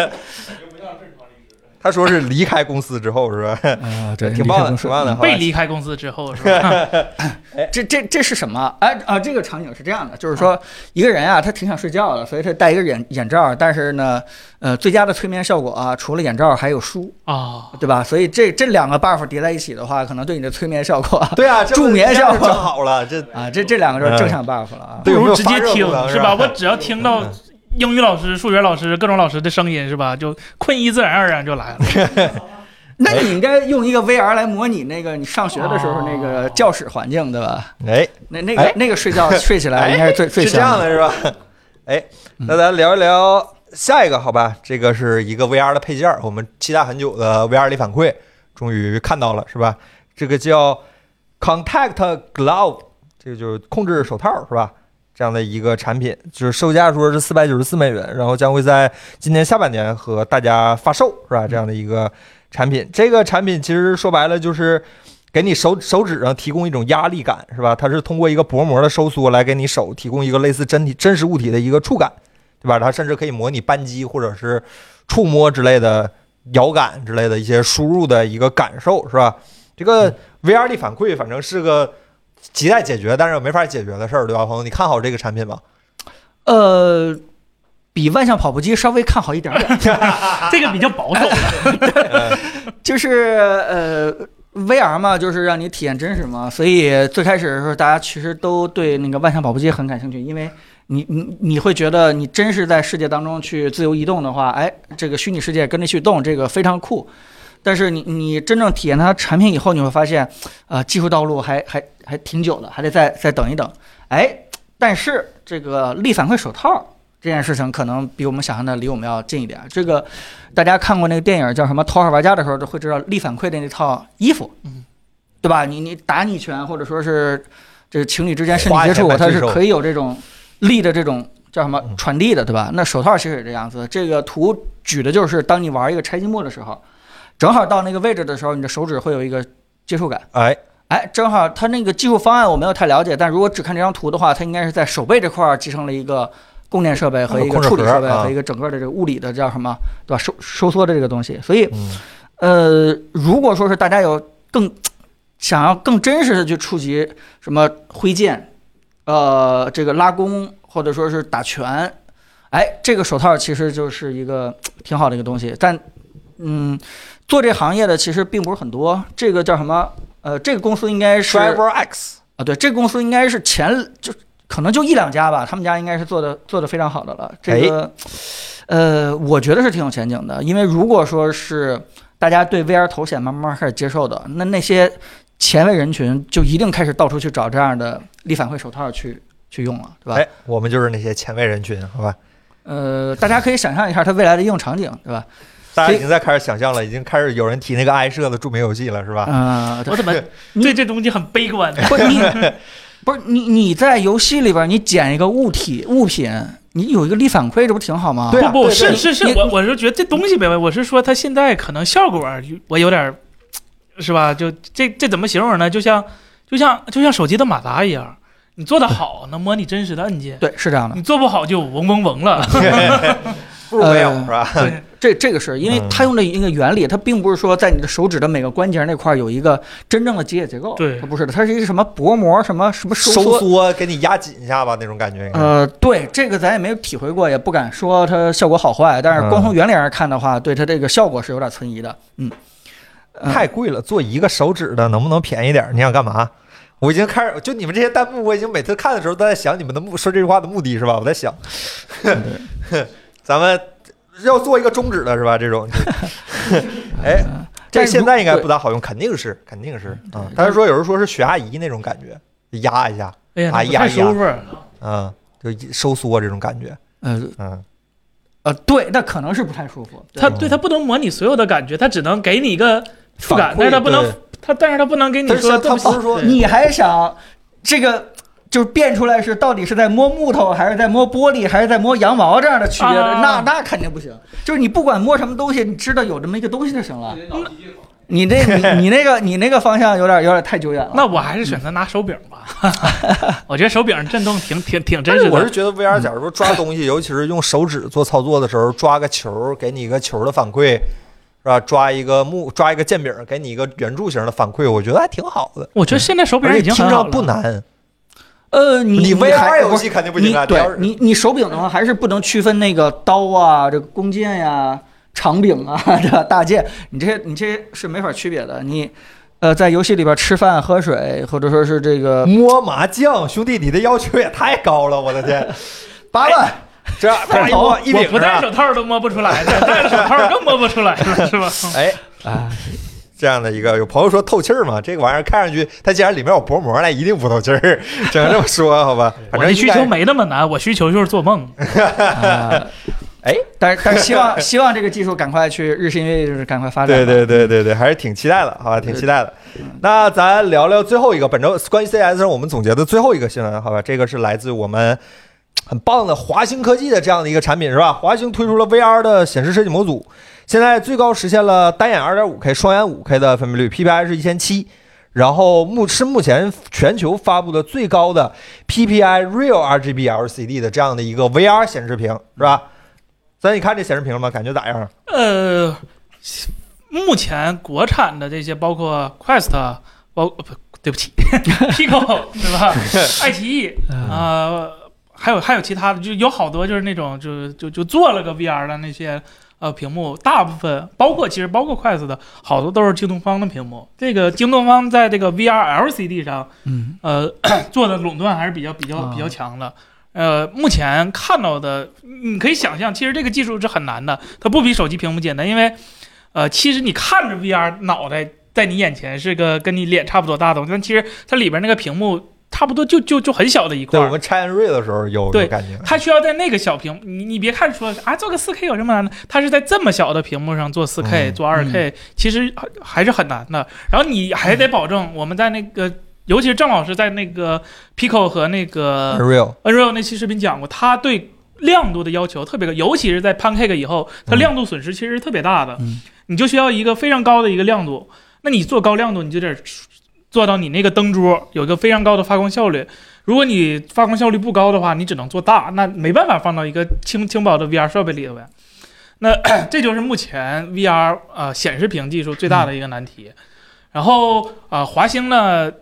S2: 他说是离开公司之后是吧？
S1: 啊，对，
S2: 挺棒的，挺棒的。
S3: 被离开公司之后是吧？
S1: 这这这是什么？哎啊，这个场景是这样的，就是说一个人啊，他挺想睡觉的，所以他戴一个眼眼罩，但是呢，呃，最佳的催眠效果啊，除了眼罩还有书，
S3: 啊，
S1: 对吧？所以这这两个 buff 叠在一起的话，可能对你的催眠效果
S2: 对啊，
S1: 助眠效果
S2: 好了，这
S1: 啊，这这两个就是正向 buff 了啊。
S3: 不如直接听
S2: 是？
S3: 吧我只要听到英语老师、数学老师、各种老师的声音是吧？就困意自然而然就来了。
S1: 那你应该用一个 VR 来模拟那个你上学的时候那个教室环境，对吧？
S2: 哎，
S1: 那那个
S2: 哎
S1: 那个睡觉 睡起来应该是最最
S2: 是这样
S1: 香
S2: 的是吧？哎，那咱聊一聊下一个好吧？这个是一个 VR 的配件，我们期待很久的 VR 里反馈终于看到了是吧？这个叫 Contact Glove，这个就是控制手套是吧？这样的一个产品，就是售价说是四百九十四美元，然后将会在今年下半年和大家发售是吧？这样的一个产品，这个产品其实说白了就是给你手手指上提供一种压力感是吧？它是通过一个薄膜的收缩来给你手提供一个类似真体真实物体的一个触感，对吧？它甚至可以模拟扳机或者是触摸之类的摇感之类的一些输入的一个感受是吧？这个 VR 力反馈反正是个亟待解决，但是又没法解决的事儿，对吧，朋友？你看好这个产品吗？
S1: 呃，比万向跑步机稍微看好一点点。
S3: 这个比较保守。
S1: 就是呃，VR 嘛，就是让你体验真实嘛，所以最开始的时候，大家其实都对那个万向跑步机很感兴趣，因为你你你会觉得你真是在世界当中去自由移动的话，哎，这个虚拟世界跟着去动，这个非常酷。但是你你真正体验它产品以后，你会发现，呃，技术道路还还还挺久的，还得再再等一等。哎，但是这个力反馈手套这件事情，可能比我们想象的离我们要近一点。这个大家看过那个电影叫什么《头号玩家》的时候，都会知道力反馈的那套衣服，
S3: 嗯，
S1: 对吧？你你打你一拳，或者说是这个情侣之间身体接触，它是可以有这种力的这种叫什么
S2: 嗯
S1: 传递的，对吧？那手套其实也这样子。这个图举的就是当你玩一个拆积木的时候，正好到那个位置的时候，你的手指会有一个接触感。
S2: 哎，
S1: 哎，正好它那个技术方案我没有太了解，但如果只看这张图的话，它应该是在手背这块儿集成了一个供电设备和一个处理设备和一个整个的这个物理的叫什么，对吧？收收缩的这个东西。所以，
S2: 嗯，
S1: 呃，如果说是大家有更想要更真实的去触及什么挥剑，呃，这个拉弓或者说是打拳，哎，这个手套其实就是一个挺好的一个东西。但，嗯，做这行业的其实并不是很多。这个叫什么？呃，这个公司应该是
S2: Driver X，
S1: 啊，对，这个公司应该是前就可能就一两家吧，他们家应该是做的做的非常好的了。这个，呃，我觉得是挺有前景的，因为如果说是大家对 VR 头显慢慢开始接受的，那那些前卫人群就一定开始到处去找这样的力反馈手套去去用了，对吧？
S2: 哎，我们就是那些前卫人群，好吧？
S1: 呃，大家可以想象一下它未来的应用场景，对吧？
S2: 大家已经在开始想象了，已经开始有人提那个爱社的著名游戏了，是吧？
S1: 嗯、
S3: 我怎么 对这东西很悲观呢？
S1: 不是你，不是你，你在游戏里边你捡一个物体物品，你有一个力反馈，这不挺好吗？
S2: 对啊
S3: 不不是是是，我我是觉得这东西没问题，我是说它现在可能效果我有点，是吧？就这这怎么形容呢？就像就像就像手机的马达一样，你做的好能模拟真实的按键，
S1: 对，是这样的。
S3: 你做不好就嗡嗡嗡了。
S2: 不如没有，
S1: 呃
S2: 是吧？
S3: 对，
S1: 这这个是因为
S2: 嗯
S1: 它用的一个原理，它并不是说在你的手指的每个关节那块儿有一个真正的机械结构，
S3: 对
S1: 它不是的，它是一个什么薄膜，什么什么收
S2: 收
S1: 缩。
S2: 给你压紧一下吧，那种感觉。
S1: 呃，对，这个咱也没有体会过，也不敢说它效果好坏，但是光从原理上看的话，对它这个效果是有点存疑的。嗯，呃
S2: 太贵了，做一个手指的能不能便宜点？你想干嘛？我已经开始，就你们这些弹幕，我已经每次看的时候都在想你们的目说这句话的目的是吧？我在想，咱们要做一个中指的是吧？这种，哎，这
S1: 但
S2: 现在应该不咋好用，肯定是，肯定是。啊。但是说有人说是血压仪那种感觉，压一下，
S3: 哎呀，太舒服。
S2: 嗯，就一收缩这种感觉，
S1: 嗯
S2: 嗯，
S1: 呃，对，那可能是不太舒服。
S3: 它对它不能模拟所有的感觉，它只能给你一个触感，但是它不能
S2: 对。
S3: 它，但是它不能给你说它
S2: 不是说
S1: 你还想这个？就是变出来是到底是在摸木头，还是在摸玻璃，还是在摸羊毛这样的区别的，
S3: 啊
S1: 那那肯定不行。就是你不管摸什么东西，你知道有这么一个东西就行了。你那你你那个你那个方向有点有点太久远了。
S3: 那我还是选择拿手柄吧，我觉得手柄震动挺挺挺真实的。
S2: 我是觉得 VR 假如说抓东西，尤其是用手指做操作的时候，抓个球，给你一个球的反馈，是吧？抓一个木，抓一个剑柄，给你一个圆柱形的反馈，我觉得还挺好的，
S3: 我觉得现在手柄已
S2: 而且听着
S3: 经很好了。
S2: 不难。
S1: 呃，你
S2: VR 游
S1: 不
S2: 戏肯定不行啊，
S1: 你对你你手柄的话，还是不能区分那个刀啊、这个弓箭呀、长柄啊、这大剑，你这些你这些是没法区别的。你呃，在游戏里边吃饭、喝水，或者说是这个
S2: 摸麻将，兄弟，你的要求也太高了，我的天！
S1: 八万，
S2: 这啪一摸一
S3: 我不戴手套都摸不出来的，戴了手套更摸不出来了，是吧？
S2: 哎，
S1: 啊，
S2: 这样的一个，有朋友说透气儿嘛，这个玩意儿看上去，它既然里面有薄膜，那一定不透气儿，只能这么说，好吧？反正
S3: 需求没那么难，我需求就是做梦。
S1: 啊
S2: 哎，
S1: 但是但是希望希望这个技术赶快去日新月异，就是赶快发展。
S2: 对对对对对，还是挺期待的，好吧？挺期待的。那咱聊聊最后一个本周关于 CS 上我们总结的最后一个新闻，好吧？这个是来自我们很棒的华星科技的这样的一个产品，是吧？华星推出了 VR 的显示设计模组，现在最高实现了单眼 2.5K、双眼 5K 的分辨率，PPI 是一千七。然后目是目前全球发布的最高的 PPI Real RGB LCD 的这样的一个 VR 显示屏，是吧？咱你看这显示屏了吗？感觉咋样？
S3: 呃，目前国产的这些，包括 Quest，包不对不起，Pico 对吧？爱奇艺啊、还有还有其他的，就有好多就是那种就就就做了个 VR 的那些呃屏幕，大部分包括其实包括 Quest 的好多都是京东方的屏幕。这个京东方在这个 VR LCD 上，
S1: 嗯，
S3: 呃，做的垄断还是比较比较
S1: 啊
S3: 比较强的。呃，目前看到的，你可以想象，其实这个技术是很难的，它不比手机屏幕简单，因为，呃，其实你看着 VR 脑袋在你眼前是个跟你脸差不多大的东西，但其实它里边那个屏幕差不多就就就很小的一块
S2: 对，我，们拆瑞的时候有
S3: 对
S2: 感觉。
S3: 它需要在那个小屏，你你别看说啊做个四 K 有什么难的，它是在这么小的屏幕上做四 K、
S2: 嗯
S3: 做二 K，、其实还还是很难的。然后你还得保证我们在那个，尤其是郑老师在那个 Pico 和那个 Unreal，Unreal 那期视频讲过，它对亮度的要求特别高，尤其是在 Pancake 以后，它
S2: 嗯
S3: 亮度损失其实是特别大的。
S1: 嗯
S3: 你就需要一个非常高的一个亮度，那你做高亮度，你就得做到你那个灯珠有一个非常高的发光效率。如果你发光效率不高的话，你只能做大，那没办法放到一个轻轻薄的 VR 设备里头呗。那 这就是目前 VR 呃显示屏技术最大的一个难题。然后啊、呃华星呢，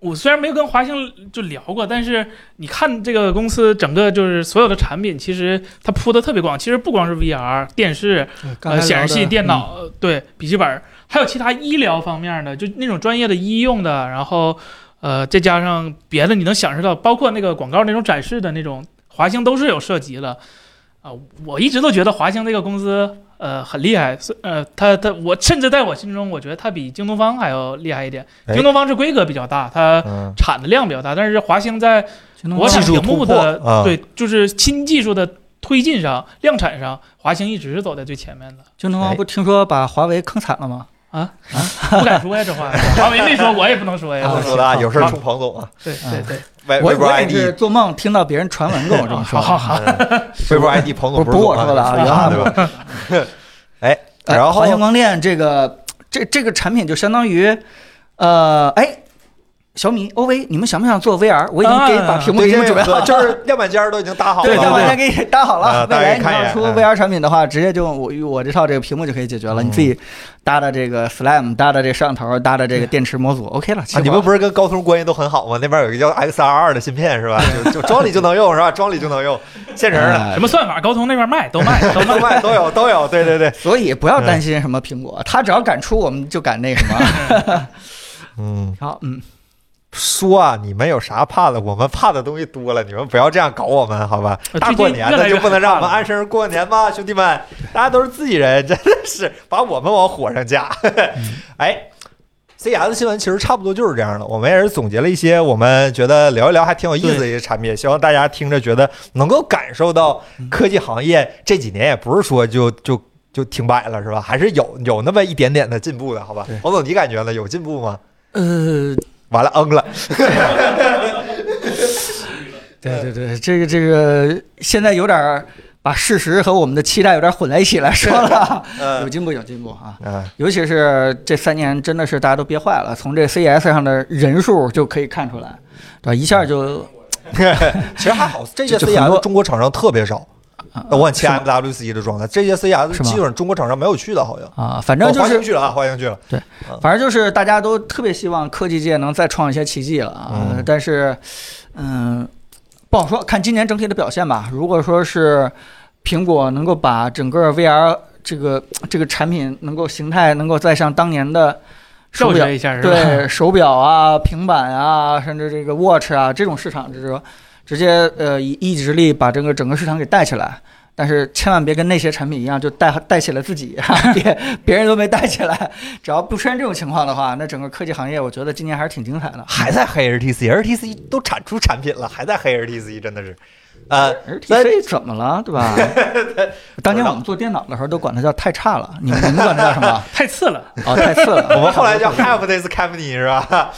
S3: 我虽然没有跟华星就聊过，但是你看这个公司整个就是所有的产品，其实它铺的特别广。其实不光是 VR 电视，呃，显示器、电脑、呃对笔记本，还有其他医疗方面的，就那种专业的医用的，然后呃，再加上别的，你能享受到，包括那个广告那种展示的那种，华星都是有涉及的。啊、我一直都觉得华星这个公司呃很厉害，是呃，它它我甚至在我心中，我觉得它比京东方还要厉害一点。
S2: 哎
S3: 京东方是规格比较大，它
S2: 嗯，
S3: 产的量比较大，但是华星在国产屏幕的对，就是新技术的推进上、量产上，华星一直是走在最前面的。
S2: 哎
S1: 京东方不听说把华为坑惨了吗？
S3: 不敢说呀，这话。华为没说，我也不能说呀。
S1: 啊
S2: 我说的啊，有事儿冲彭总啊，
S3: 对对对，
S2: 微微博
S1: 我我也
S2: ID，
S1: 是做梦听到别人传闻跟我这么说。
S3: 好好好
S2: 微博 ID 彭总
S1: 不是我说的啊
S2: 是
S1: 原话
S2: 对吧？哎，
S1: 哎
S2: 然后
S1: 华星光电这个这这个产品就相当于，呃，哎，小米、OV，你们想不想做 VR？我已经给
S3: 啊
S1: 把屏幕
S2: 对
S1: 给你们准备好了。
S2: 就是样板间都已经搭好了，
S1: 对，样板间给你搭好
S2: 啊
S1: 了。未来你要出
S2: 嗯
S1: VR 产品的话，直接就我我这套这个屏幕就可以解决了。
S2: 嗯
S1: 你自己搭的这个 SLAM，搭的这个摄像头，搭的这个电池模组，OK 了。
S2: 啊，你们不是跟高通关系都很好吗？那边有一个叫 XR 的芯片是吧？就就装里就能用 是吧？装里就能用，现成的，
S1: 哎
S3: 什么算法，高通那边卖都卖都
S2: 都
S3: 卖。
S2: 卖都有都有，对对对，
S1: 所以不要担心什么苹果，它只要敢出，我们就敢那什么。
S2: 嗯，
S1: 好，嗯，
S2: 说啊，你们有啥怕的？我们怕的东西多了，你们不要这样搞我们，好吧？
S3: 呃
S2: 大过年的就不能让我们安生过年吗？兄弟们，大家都是自己人，真的是把我们往火上加。哎。CES 新闻其实差不多就是这样的，我们也是总结了一些我们觉得聊一聊还挺有意思的一些产品，希望大家听着觉得能够感受到科技行业这几年也不是说就就就停摆了是吧？还是有有那么一点点的进步的，好吧
S1: 对？
S2: 王总，你感觉呢？有进步吗？
S1: 呃，
S2: 完了，嗯了，
S1: 对对对，这个这个现在有点儿把事实和我们的期待有点混在一起来说了，有
S2: 嗯。
S1: 进步有进步啊！
S2: 嗯，
S1: 尤其是这三年，真的是大家都憋坏了，从这 CES 上的人数就可以看出来，对吧？一下就
S2: 其实还好，这届
S1: 就就很多
S2: CES 中国厂商特别少，
S1: 啊
S2: 那我很期待 MWC 的状态。这些 CES 基本上中国厂商没有去的，好像。
S1: 啊，反正
S2: 哦
S1: 就是
S2: 华星去了啊，华星去了。
S1: 对反正就是大家都特别希望科技界能再创一些奇迹了啊，
S2: 嗯
S1: 但是，嗯，不好说，看今年整体的表现吧。如果说是苹果能够把整个 VR 这个这个产品能够形态能够再像当年的手表
S3: 一下是吧？
S1: 对手表啊、平板啊，甚至这个 Watch 啊这种市场，就是说直接呃以一己之力把这个整个市场给带起来。但是千万别跟那些产品一样，就带带起了自己，别别人都没带起来。只要不出现这种情况的话，那整个科技行业，我觉得今年还是挺精彩的。
S2: 还在黑 HTC，HTC 都产出产品了，还在黑 HTC，真的是。呃
S1: ，HTC 怎么了，对吧？当年我们做电脑的时候都管它叫太差了，你们你们管它叫 什么？
S3: 太次了。
S1: 哦，太次了。
S2: 我们后来叫 Have this company 是吧？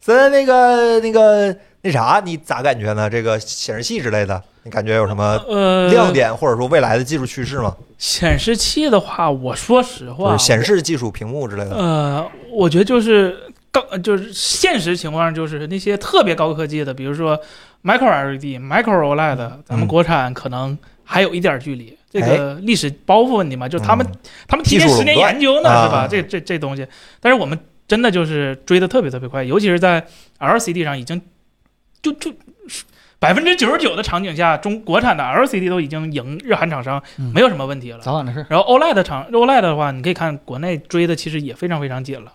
S2: 所以那个那个那啥，你咋感觉呢？这个显示器之类的，你感觉有什么
S3: 呃，
S2: 亮点，或者说未来的技术趋势吗？
S3: 显示器的话，我说实
S2: 就
S3: 话，
S2: 是显示技术、屏幕之类的。
S3: 呃，我觉得就是高，就是现实情况就是那些特别高科技的，比如说 Micro LED、Micro OLED，咱们
S2: 嗯
S3: 国产可能还有一点距离。这
S2: 哎
S3: 个历史包袱问题嘛，就他们、
S2: 嗯
S3: 他们提前十年研究呢，
S2: 啊
S3: 是吧？这这这东西，但是我们真的就是追的特别特别快，尤其是在 LCD 上已经就就百分之九十九的场景下，中国产的 LCD 都已经赢日韩厂商，
S1: 嗯
S3: 没有什么问题了。
S1: 早晚的事。
S3: 然后 OLED 厂 OLED 的话，你可以看国内追的其实也非常非常紧了，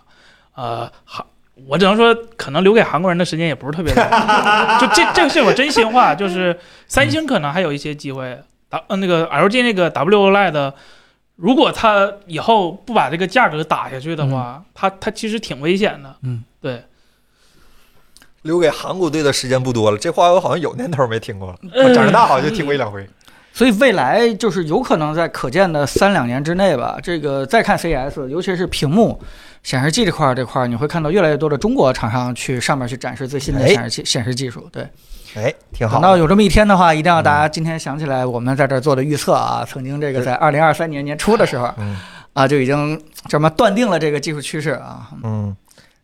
S3: 呃，韩我只能说可能留给韩国人的时间也不是特别多，就这这个是我真心话，就是三星可能还有一些机会，打呃那个 LG 那个 W OLED，如果它以后不把这个价格打下去的话，它它其实挺危险的，
S1: 嗯，
S3: 对，
S2: 留给韩国队的时间不多了，这话我好像有年头没听过了。我
S3: 呃
S2: 长这大好像就听过一两回。
S1: 所以未来就是有可能在可见的三两年之内吧，这个再看 CES，尤其是屏幕、显示器这块儿这块儿，你会看到越来越多的中国厂商去上面去展示最新的
S2: 哎
S1: 显示器、显示技术。对，
S2: 哎，挺好
S1: 等。到有这么一天的话，一定要大家今天想起来我们在这儿做的预测啊，曾经这个在二零二三年年初的时候
S2: 嗯
S1: 啊就已经这么断定了这个技术趋势啊。
S2: 嗯，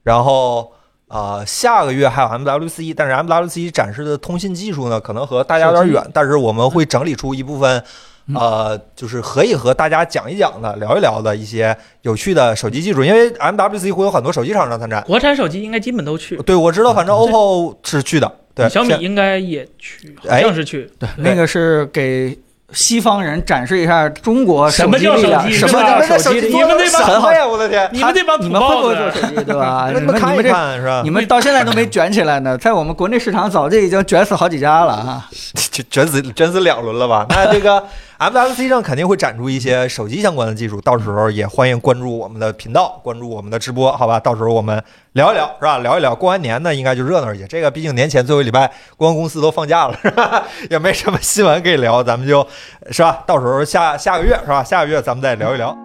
S2: 然后呃，下个月还有 MWC，但是 MWC 展示的通信技术呢，可能和大家有点远，但是我们会整理出一部分。
S1: 嗯
S2: 呃，就是可以和大家讲一讲的、聊一聊的一些有趣的手机技术，因为 MWC 会有很多手机厂商参展。
S3: 国产手机应该基本都去，
S2: 对，我知道，反正 OPPO 是去的，对，
S3: 小米应该也去，好
S2: 哎
S3: 像是去，
S1: 对，那个是给西方人展示一下中国手
S3: 什么叫
S1: 机力量，
S3: 手机
S1: 什么叫手机？
S3: 你们那帮
S1: 很好
S2: 呀，我的天！
S3: 你们这帮
S1: 你们会不会做
S3: 子，
S1: 手机，对吧？
S2: 那
S1: 你们你
S2: 你们看一看是吧
S1: 你？们到现在都没卷起来呢，在我们国内市场早就已经卷死好几家了啊！
S2: 卷 卷死卷死两轮了吧？那这个 MWC 上肯定会展出一些手机相关的技术，到时候也欢迎关注我们的频道，关注我们的直播，好吧？到时候我们聊一聊，是吧？聊一聊，过完年呢，应该就热闹一些。这个毕竟年前最后一礼拜，公关公司都放假了，是吧？也没什么新闻可以聊，咱们就是吧？到时候下下个月是吧？下个月咱们再聊一聊。